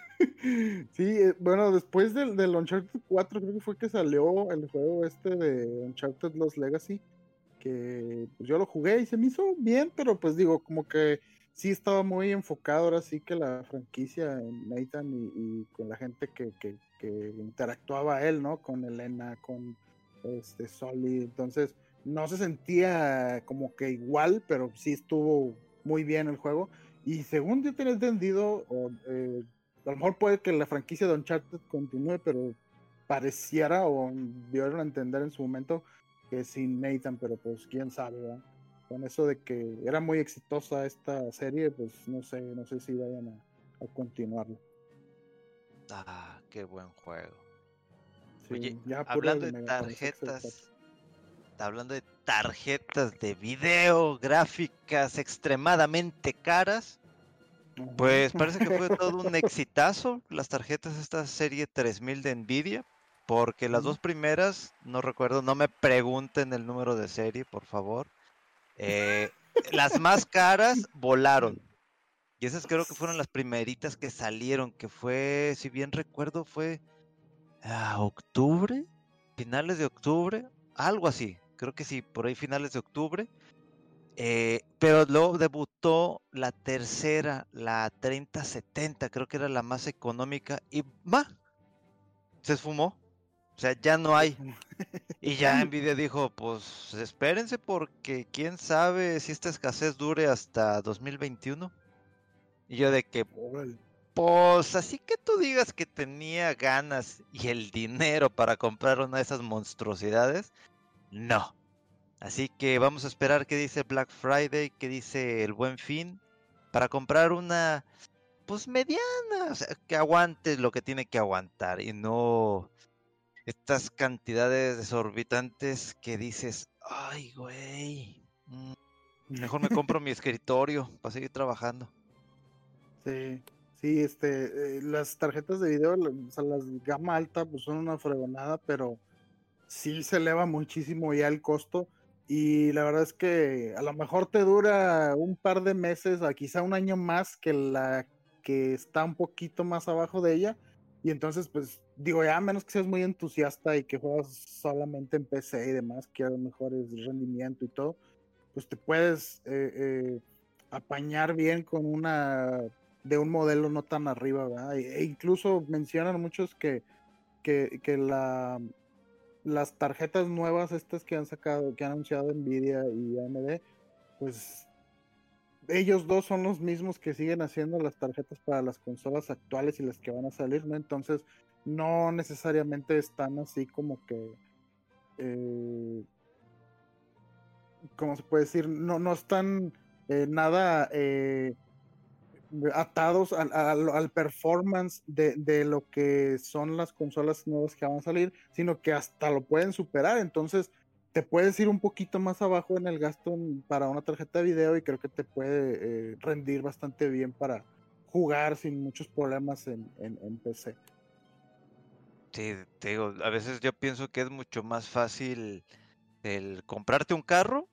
Speaker 2: Sí, eh, bueno, después del, del, Uncharted 4 creo que fue que salió el juego este de Uncharted Lost Legacy que pues, yo lo jugué y se me hizo bien, pero pues digo, como que sí estaba muy enfocado ahora sí que la franquicia en Nathan y, con la gente que, que, interactuaba él, ¿no? Con Elena, con este Soli, entonces no se sentía como que igual, pero sí estuvo muy bien el juego. Y según yo tenía entendido, o, eh, a lo mejor puede que la franquicia de Uncharted continúe, pero pareciera o dieron a entender en su momento que sin Nathan, pero pues quién sabe, ¿verdad? Con eso de que era muy exitosa esta serie, pues no sé, no sé si vayan a, a continuarlo.
Speaker 3: Ah, qué buen juego.
Speaker 2: Sí,
Speaker 3: Oye,
Speaker 2: ya
Speaker 3: hablando de tarjetas, hablando de tarjetas de video, gráficas extremadamente caras, pues parece que fue todo un [laughs] exitazo las tarjetas de esta serie 3000 de Nvidia, porque las dos primeras, no recuerdo, no me pregunten el número de serie, por favor. eh, las más caras volaron. Y esas creo que fueron las primeritas que salieron, que fue, si bien recuerdo, fue a octubre, finales de octubre, algo así. Creo que sí, por ahí finales de octubre. Eh, pero luego debutó la tercera, la 3070, creo que era la más económica, y ¡ma! Se esfumó. O sea, ya no hay. Y ya Nvidia dijo, pues espérense porque quién sabe si esta escasez dure hasta 2021. Y yo de que, pues así que tú digas que tenía ganas y el dinero para comprar una de esas monstruosidades, no. Así que vamos a esperar qué dice Black Friday, qué dice el Buen Fin, para comprar una, pues mediana, o sea, que aguante lo que tiene que aguantar y no estas cantidades desorbitantes que dices, ay, güey, mm, mejor me compro mi escritorio para seguir trabajando.
Speaker 2: Sí, sí, este, eh, las tarjetas de video, o sea, las gama alta, pues son una fregonada, pero sí se eleva muchísimo ya el costo. Y la verdad es que a lo mejor te dura un par de meses, a quizá un año más que la que está un poquito más abajo de ella. Y entonces, pues, digo, ya a menos que seas muy entusiasta y que juegas solamente en PC y demás, que a mejores rendimiento y todo, pues te puedes eh, eh, apañar bien con una de un modelo no tan arriba, ¿verdad? E e incluso mencionan muchos que, que, que la, las tarjetas nuevas estas que han sacado, que han anunciado Nvidia y AMD, pues ellos dos son los mismos que siguen haciendo las tarjetas para las consolas actuales y las que van a salir, ¿no? Entonces, no necesariamente están así como que, eh, ¿cómo se puede decir? No, no están eh, nada eh, atados al, al- performance de, de lo que son las consolas nuevas que van a salir, sino que hasta lo pueden superar. Entonces, te puedes ir un poquito más abajo en el gasto para una tarjeta de video y creo que te puede eh, rendir bastante bien para jugar sin muchos problemas en- en PC.
Speaker 3: Sí, te digo, a veces yo pienso que es mucho más fácil el comprarte un carro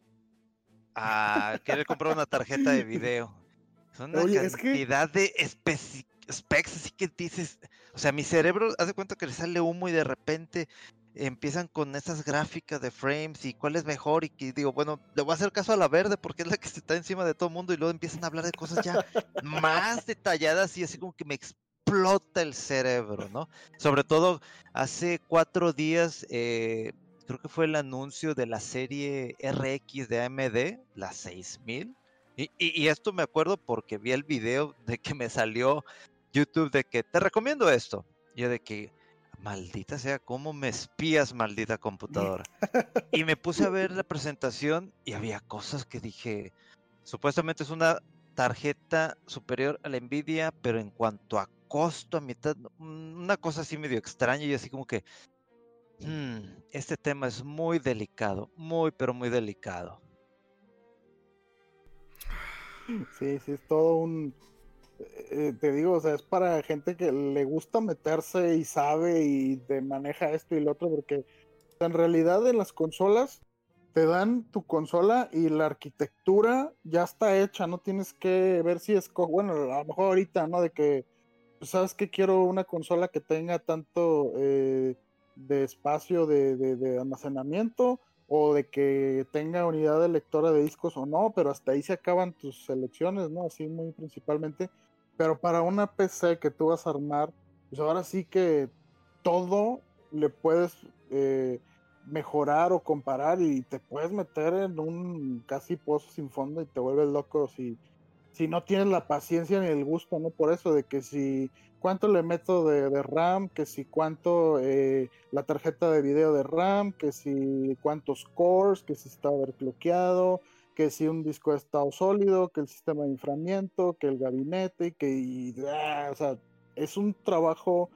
Speaker 3: a querer comprar una tarjeta de video. Son una
Speaker 2: Oye, es que-
Speaker 3: cantidad de especi- specs, así que dices, o sea, mi cerebro hace cuenta que le sale humo y de repente empiezan con esas gráficas de frames y cuál es mejor y que digo, bueno, le voy a hacer caso a la verde porque es la que está encima de todo el mundo y luego empiezan a hablar de cosas ya [laughs] más detalladas y así como que me explota el cerebro, ¿no? Sobre todo hace cuatro días, eh, creo que fue el anuncio de la serie RX de AMD, la 6000. Y, y- y esto me acuerdo porque vi el video de que me salió YouTube de que te recomiendo esto. Yo de que, maldita sea, ¿cómo me espías, maldita computadora? [laughs] Y me puse a ver la presentación y había cosas que dije, supuestamente es una tarjeta superior a la Nvidia, pero en cuanto a costo, a mitad, mm, una cosa así medio extraña y así como que, "Hmm, este tema es muy delicado, muy, pero muy delicado.
Speaker 2: Sí, sí, es todo un... eh, te digo, o sea, es para gente que le gusta meterse y sabe y te maneja esto y lo otro, porque en realidad en las consolas te dan tu consola y la arquitectura ya está hecha, no tienes que ver si es, bueno, a lo mejor ahorita, ¿no? De que, sabes que quiero una consola que tenga tanto eh, de espacio de almacenamiento o de que tenga unidad de lectora de discos o no, pero hasta ahí se acaban tus selecciones, ¿no? Así muy principalmente. Pero para una PC que tú vas a armar, pues ahora sí que todo le puedes eh, mejorar o comparar y te puedes meter en un casi pozo sin fondo y te vuelves loco si si no tienes la paciencia ni el gusto, ¿no? Por eso, de que si cuánto le meto de, RAM, que si cuánto eh, la tarjeta de video de RAM, que si cuántos cores, que si está overclockeado, que si un disco de estado sólido, que el sistema de inframiento, que el gabinete, que ah, o sea, es un trabajo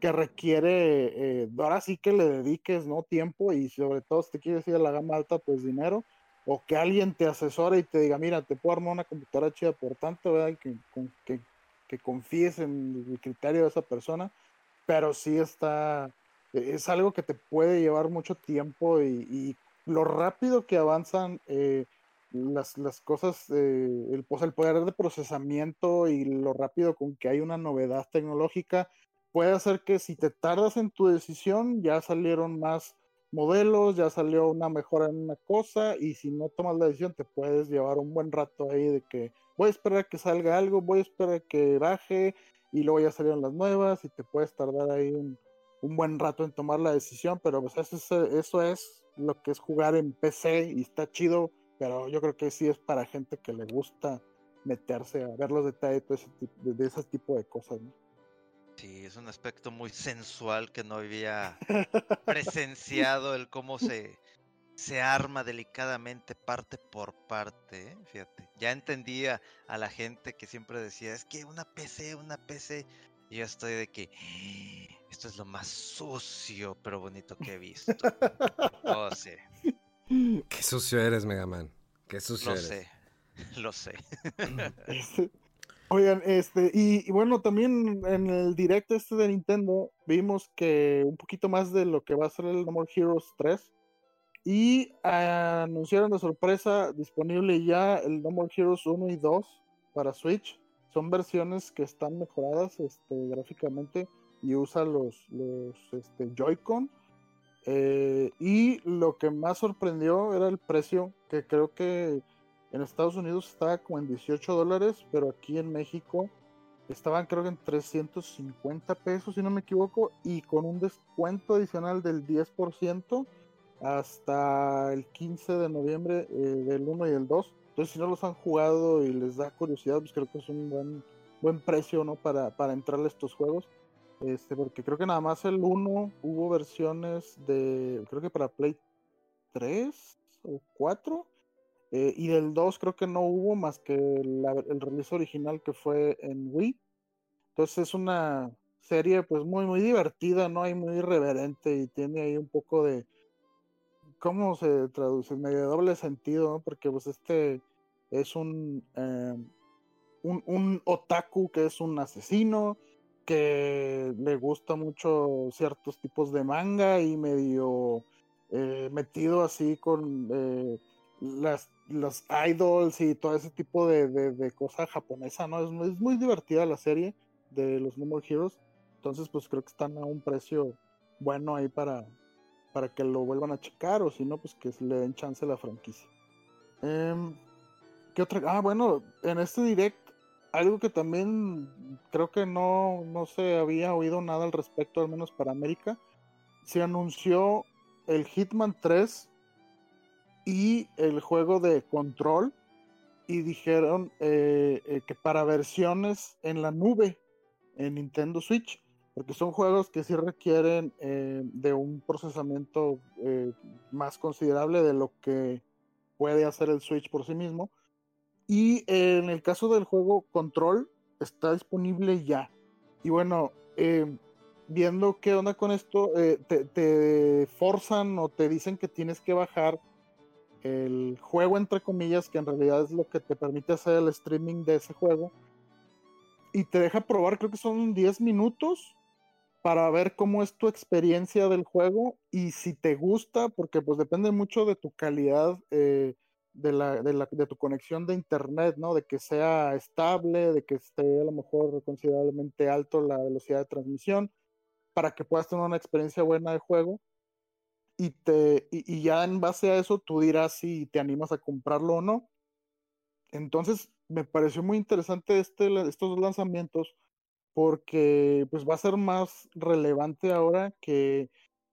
Speaker 2: que requiere, eh, ahora sí que le dediques, ¿no? Tiempo y sobre todo si te quieres ir a la gama alta, pues dinero o que alguien te asesore y te diga, mira, te puedo armar una computadora chida por tanto, ¿verdad? Que, que, que confíes en el criterio de esa persona, pero sí está, es algo que te puede llevar mucho tiempo y, lo rápido que avanzan eh, las, las, cosas, eh, el, pues el poder de procesamiento y lo rápido con que hay una novedad tecnológica, puede hacer que si te tardas en tu decisión, ya salieron más modelos, ya salió una mejora en una cosa y si no tomas la decisión te puedes llevar un buen rato ahí de que voy a esperar que salga algo, voy a esperar que baje y luego ya salieron las nuevas y te puedes tardar ahí un, buen rato en tomar la decisión, pero pues eso, eso es lo que es jugar en PC y está chido, pero yo creo que sí es para gente que le gusta meterse a ver los detalles de ese, de ese tipo de cosas. ¿no?
Speaker 3: Sí, es un aspecto muy sensual que no había [laughs] presenciado el cómo se, se arma delicadamente parte por parte, ¿eh? fíjate. Ya entendía a la gente que siempre decía, es que una PC, una PC. Y yo estoy de que esto es lo más sucio pero bonito que he visto. oh, sí.
Speaker 4: Qué sucio eres, Megaman. Qué sucio
Speaker 3: lo
Speaker 4: eres.
Speaker 3: sé, [laughs] lo sé. [laughs]
Speaker 2: Oigan, este, y, bueno, también en el directo este de Nintendo vimos que un poquito más de lo que va a ser el No More Heroes 3. Y anunciaron de sorpresa disponible ya el No More Heroes 1 y 2 para Switch. Son versiones que están mejoradas este, gráficamente y usan los, los este, Joy-Con. Eh, y lo que más sorprendió era el precio, que creo que en Estados Unidos estaba como en 18 dólares, pero aquí en México estaban creo que en 350 pesos, si no me equivoco, y con un descuento adicional del 10% hasta el 15 de noviembre eh, del 1 y el 2. Entonces, si no los han jugado y les da curiosidad, pues creo que es un buen, buen precio ¿no? para, para entrarle a estos juegos. Este, porque creo que nada más el 1 hubo versiones de, creo que para Play 3 o 4 eh, y del 2 creo que no hubo más que el release original que fue en Wii. Entonces es una serie pues muy muy divertida, ¿no? hay muy irreverente y tiene ahí un poco de... ¿Cómo se traduce? Medio doble sentido, ¿no? Porque pues este es un, eh, un, un otaku que es un asesino, que le gusta mucho ciertos tipos de manga y medio eh, metido así con las los idols y todo ese tipo de, de, cosa japonesa, ¿no? Es, es, muy divertida la serie de los No More Heroes. Entonces, pues creo que están a un precio bueno ahí para, para que lo vuelvan a checar, o si no, pues que le den chance a la franquicia. Em, ¿Qué otra? Ah, bueno, en este direct, algo que también creo que no, no se había oído nada al respecto, al menos para América. Se anunció el Hitman 3 y el juego de control y dijeron eh, eh, que para versiones en la nube en Nintendo Switch, porque son juegos que sí requieren eh, de un procesamiento más considerable de lo que puede hacer el Switch por sí mismo. Y en el caso del juego Control, está disponible ya. Y bueno, viendo qué onda con esto, te, te, forzan o te dicen que tienes que bajar el juego, entre comillas, que en realidad es lo que te permite hacer el streaming de ese juego. Y te deja probar, creo que son 10 minutos para ver cómo es tu experiencia del juego y si te gusta, porque pues depende mucho de tu calidad eh, de, la, de, la, de, tu conexión de internet, ¿no? De que sea estable, de que esté a lo mejor considerablemente alto la velocidad de transmisión, para que puedas tener una experiencia buena de juego y, te, y, ya en base a eso tú dirás si te animas a comprarlo o no. Entonces me pareció muy interesante este, estos lanzamientos porque pues va a ser más relevante ahora que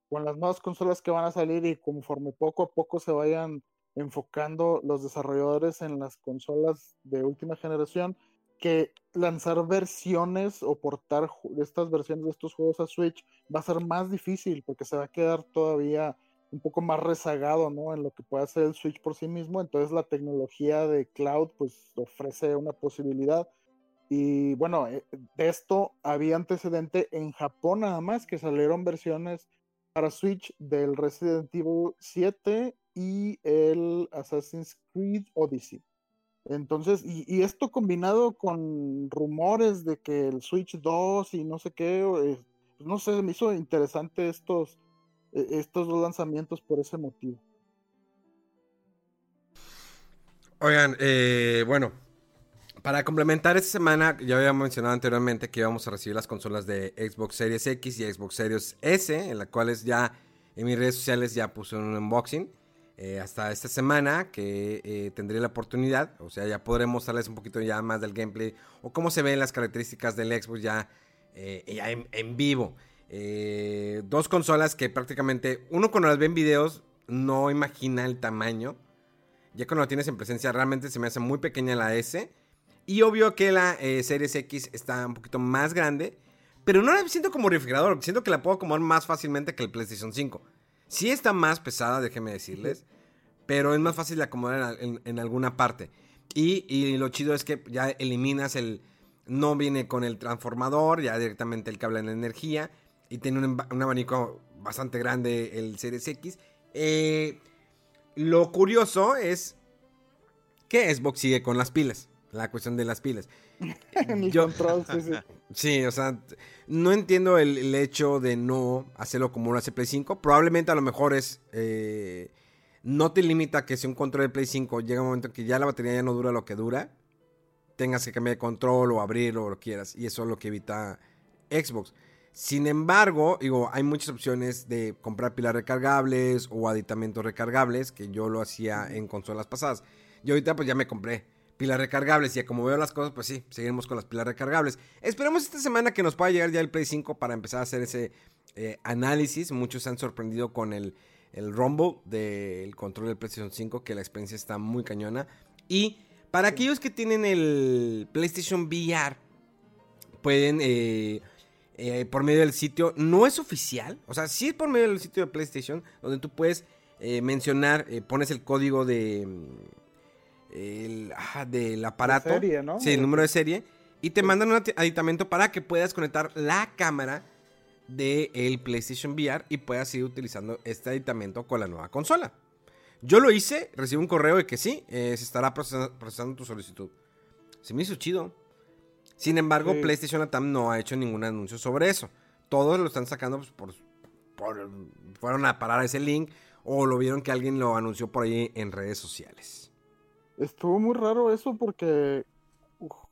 Speaker 2: con las nuevas consolas que van a salir y conforme poco a poco se vayan enfocando los desarrolladores en las consolas de última generación que lanzar versiones o portar estas versiones de estos juegos a Switch va a ser más difícil porque se va a quedar todavía un poco más rezagado, ¿no? En lo que puede hacer el Switch por sí mismo. Entonces la tecnología de cloud pues ofrece una posibilidad. Y bueno, eh, de esto había antecedente en Japón nada más que salieron versiones para Switch del Resident Evil 7 y el Assassin's Creed Odyssey. Entonces, y, esto combinado con rumores de que el Switch 2 y no sé qué, eh, no sé, me hizo interesante estos, e, estos dos lanzamientos por ese motivo.
Speaker 1: Oigan, eh, bueno, para complementar esta semana, ya había mencionado anteriormente que íbamos a recibir las consolas de Xbox Series X y Xbox Series S, en las cuales ya en mis redes sociales ya puse un unboxing. Eh, hasta esta semana que eh, tendré la oportunidad, o sea, ya podré mostrarles un poquito ya más del gameplay o cómo se ven las características del Xbox ya, eh, en, vivo. dos consolas que prácticamente uno cuando las ve en videos no imagina el tamaño. Ya cuando la tienes en presencia realmente se me hace muy pequeña la S. Y obvio que la Series X está un poquito más grande. Pero no la siento como refrigerador. Siento que la puedo acomodar más fácilmente que el PlayStation 5. Sí está más pesada, déjenme decirles, pero es más fácil de acomodar en, alguna parte. Y, lo chido es que ya eliminas el... No viene con el transformador, ya directamente el cable de energía. Y tiene un, abanico bastante grande el Series X. Eh, lo curioso es que Xbox sigue con las pilas. La cuestión de las pilas. [laughs]
Speaker 2: Yo, [laughs]
Speaker 1: sí, o sea, no entiendo el, hecho de no hacerlo como lo hace Play 5. Probablemente a lo mejor es... Eh, no te limita que si un control de Play 5 llega un momento en que ya la batería ya no dura lo que dura, tengas que cambiar de control o abrirlo o lo quieras. Y eso es lo que evita Xbox. Sin embargo, digo, hay muchas opciones de comprar pilas recargables o aditamentos recargables, que yo lo hacía en consolas pasadas. Y ahorita pues ya me compré pilas recargables. Y como veo las cosas, pues sí, seguiremos con las pilas recargables. Esperemos esta semana que nos pueda llegar ya el Play 5 para empezar a hacer ese eh, análisis. Muchos se han sorprendido con el, el Rumble del control del PlayStation 5, que la experiencia está muy cañona. Y para aquellos que tienen el PlayStation VR, pueden... Eh, eh, por medio del sitio, no es oficial, o sea, sí es por medio del sitio de PlayStation, donde tú puedes mencionar, pones el código de, el, del aparato.
Speaker 2: Serie, ¿no?
Speaker 1: Sí, el número de serie. Y te mandan un aditamento para que puedas conectar la cámara del PlayStation VR y puedas seguir utilizando este aditamento con la nueva consola. Yo lo hice, recibí un correo de que sí, eh, se estará procesando, tu solicitud. Se me hizo chido. Sin embargo, PlayStation Atam no ha hecho ningún anuncio sobre eso. Todos lo están sacando pues, por, por, Fueron a parar ese link o lo vieron que alguien lo anunció por ahí en redes sociales.
Speaker 2: Estuvo muy raro eso porque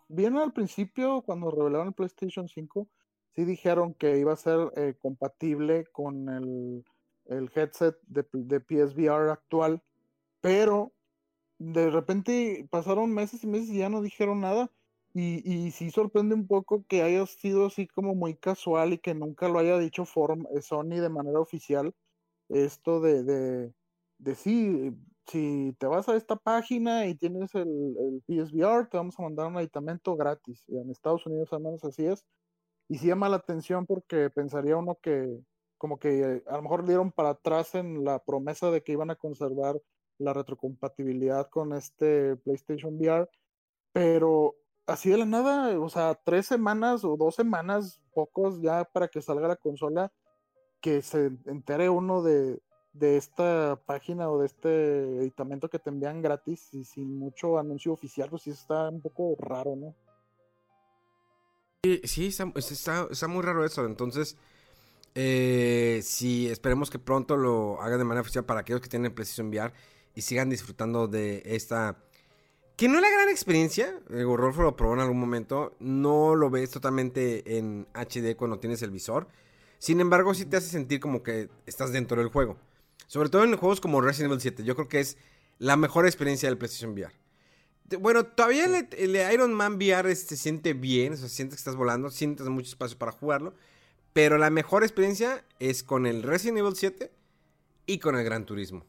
Speaker 2: bien al principio, cuando revelaron el PlayStation 5, sí dijeron que iba a ser eh, compatible con el, headset de, de, PSVR actual, pero de repente pasaron meses y meses y ya no dijeron nada. Y, y sí sorprende un poco que haya sido así como muy casual y que nunca lo haya dicho eh, Sony de manera oficial. Esto de, de, de sí, si te vas a esta página y tienes el, el, PSVR, te vamos a mandar un aditamento gratis. En Estados Unidos al menos así es. Y sí llama la atención porque pensaría uno que como que a lo mejor dieron para atrás en la promesa de que iban a conservar la retrocompatibilidad con este PlayStation VR, pero así de la nada, o sea, tres semanas o dos semanas, pocos ya para que salga la consola, que se entere uno de, de esta página o de este editamento que te envían gratis y sin mucho anuncio oficial, pues sí está un poco raro, ¿no?
Speaker 1: Sí, está, muy raro eso. Entonces, eh, sí, esperemos que pronto lo hagan de manera oficial para aquellos que tienen PlayStation VR y sigan disfrutando de esta... Que no es la gran experiencia, el Rolfo lo probó en algún momento, no lo ves totalmente en HD cuando tienes el visor, sin embargo sí te hace sentir como que estás dentro del juego. Sobre todo en juegos como Resident Evil 7. Yo creo que es la mejor experiencia del PlayStation VR. Bueno, todavía el, Iron Man VR se siente bien, o sea, sientes que estás volando, sientes mucho espacio para jugarlo. Pero la mejor experiencia es con el Resident Evil 7 y con el Gran Turismo.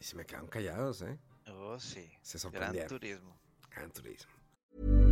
Speaker 1: Y se me quedaron callados, ¿eh?
Speaker 3: Oh, sí.
Speaker 1: Se sorprendieron.
Speaker 3: Gran turismo.
Speaker 1: Gran turismo.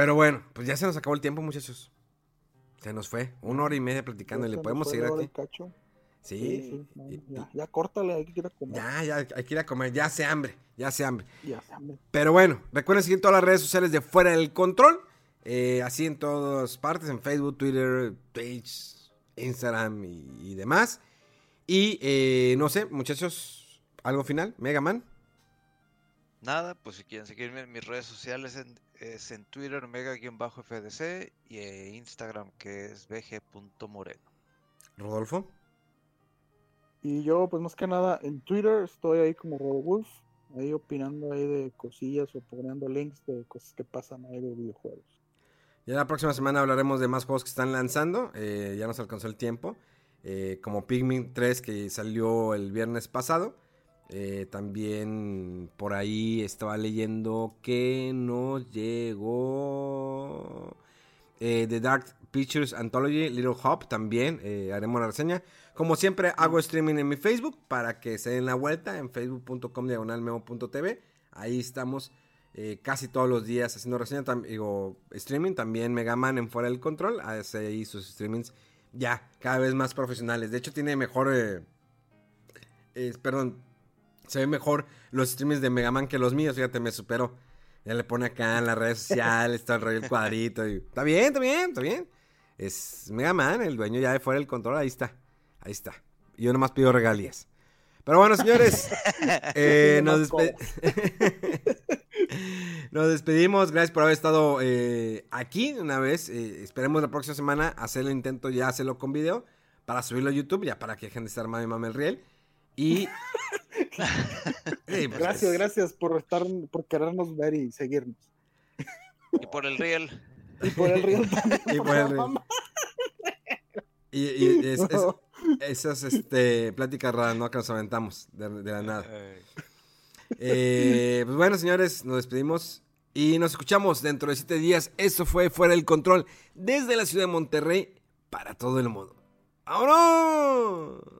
Speaker 1: Pero bueno, pues ya se nos acabó el tiempo, muchachos. Se nos fue. Una hora y media platicando. ¿Le podemos seguir aquí?
Speaker 2: Sí. ya, ya, córtale, hay que ir a comer.
Speaker 1: Ya, ya, hay que ir a comer. Ya hace hambre. Ya hace hambre.
Speaker 2: Ya hace hambre.
Speaker 1: Pero bueno, recuerden seguir todas las redes sociales de Fuera del Control. Eh, así en todas partes, en Facebook, Twitter, Twitch, Instagram y, demás. Y eh, no sé, muchachos, algo final, Mega Man.
Speaker 3: Nada, pues si quieren seguirme en mis redes sociales es en Twitter mega-fdc y en Instagram que es bg.moreno.
Speaker 1: Rodolfo.
Speaker 2: Y yo, pues más que nada, en Twitter estoy ahí como Rodolfo, ahí opinando ahí de cosillas o poniendo links de cosas que pasan ahí de videojuegos.
Speaker 1: Ya la próxima semana hablaremos de más juegos que están lanzando, eh, ya nos alcanzó el tiempo, eh, como Pikmin 3 que salió el viernes pasado. Eh, también por ahí estaba leyendo que nos llegó The Dark Pictures Anthology, Little Hop, también haremos la reseña. Como siempre, hago streaming en mi Facebook para que se den la vuelta en facebook.com diagonalmemo.tv. Ahí estamos eh, casi todos los días haciendo reseña, digo, streaming. También Megaman en Fuera del Control hace ahí sus streamings ya cada vez más profesionales. De hecho, tiene mejor. Eh, perdón, se ve mejor los streamings de Megaman que los míos. Fíjate, me supero. Ya le pone acá en las redes sociales, está el rollo cuadrito. Y, está bien, está bien, está bien. Es Megaman, el dueño ya de Fuera del Control, ahí está. Ahí está. Yo nomás pido regalías. Pero bueno, señores, [laughs] eh, nos, [laughs] nos, despedimos. Gracias por haber estado eh, aquí una vez. Eh, esperemos la próxima semana hacer el intento ya hacerlo con video para subirlo a YouTube, ya para que dejen de estar mami mame el riel. Y. [laughs]
Speaker 2: Pues, gracias, gracias por estar, por querernos ver y seguirnos.
Speaker 3: Y por el riel.
Speaker 2: Y por el riel [laughs] también. Y por el riel.
Speaker 1: Y, es, esas este, pláticas raras, ¿no? Que nos aventamos de, la nada. Eh, pues bueno, señores, nos despedimos y nos escuchamos dentro de siete días. Eso fue Fuera del Control desde la ciudad de Monterrey para todo el mundo. ¡Vámonos!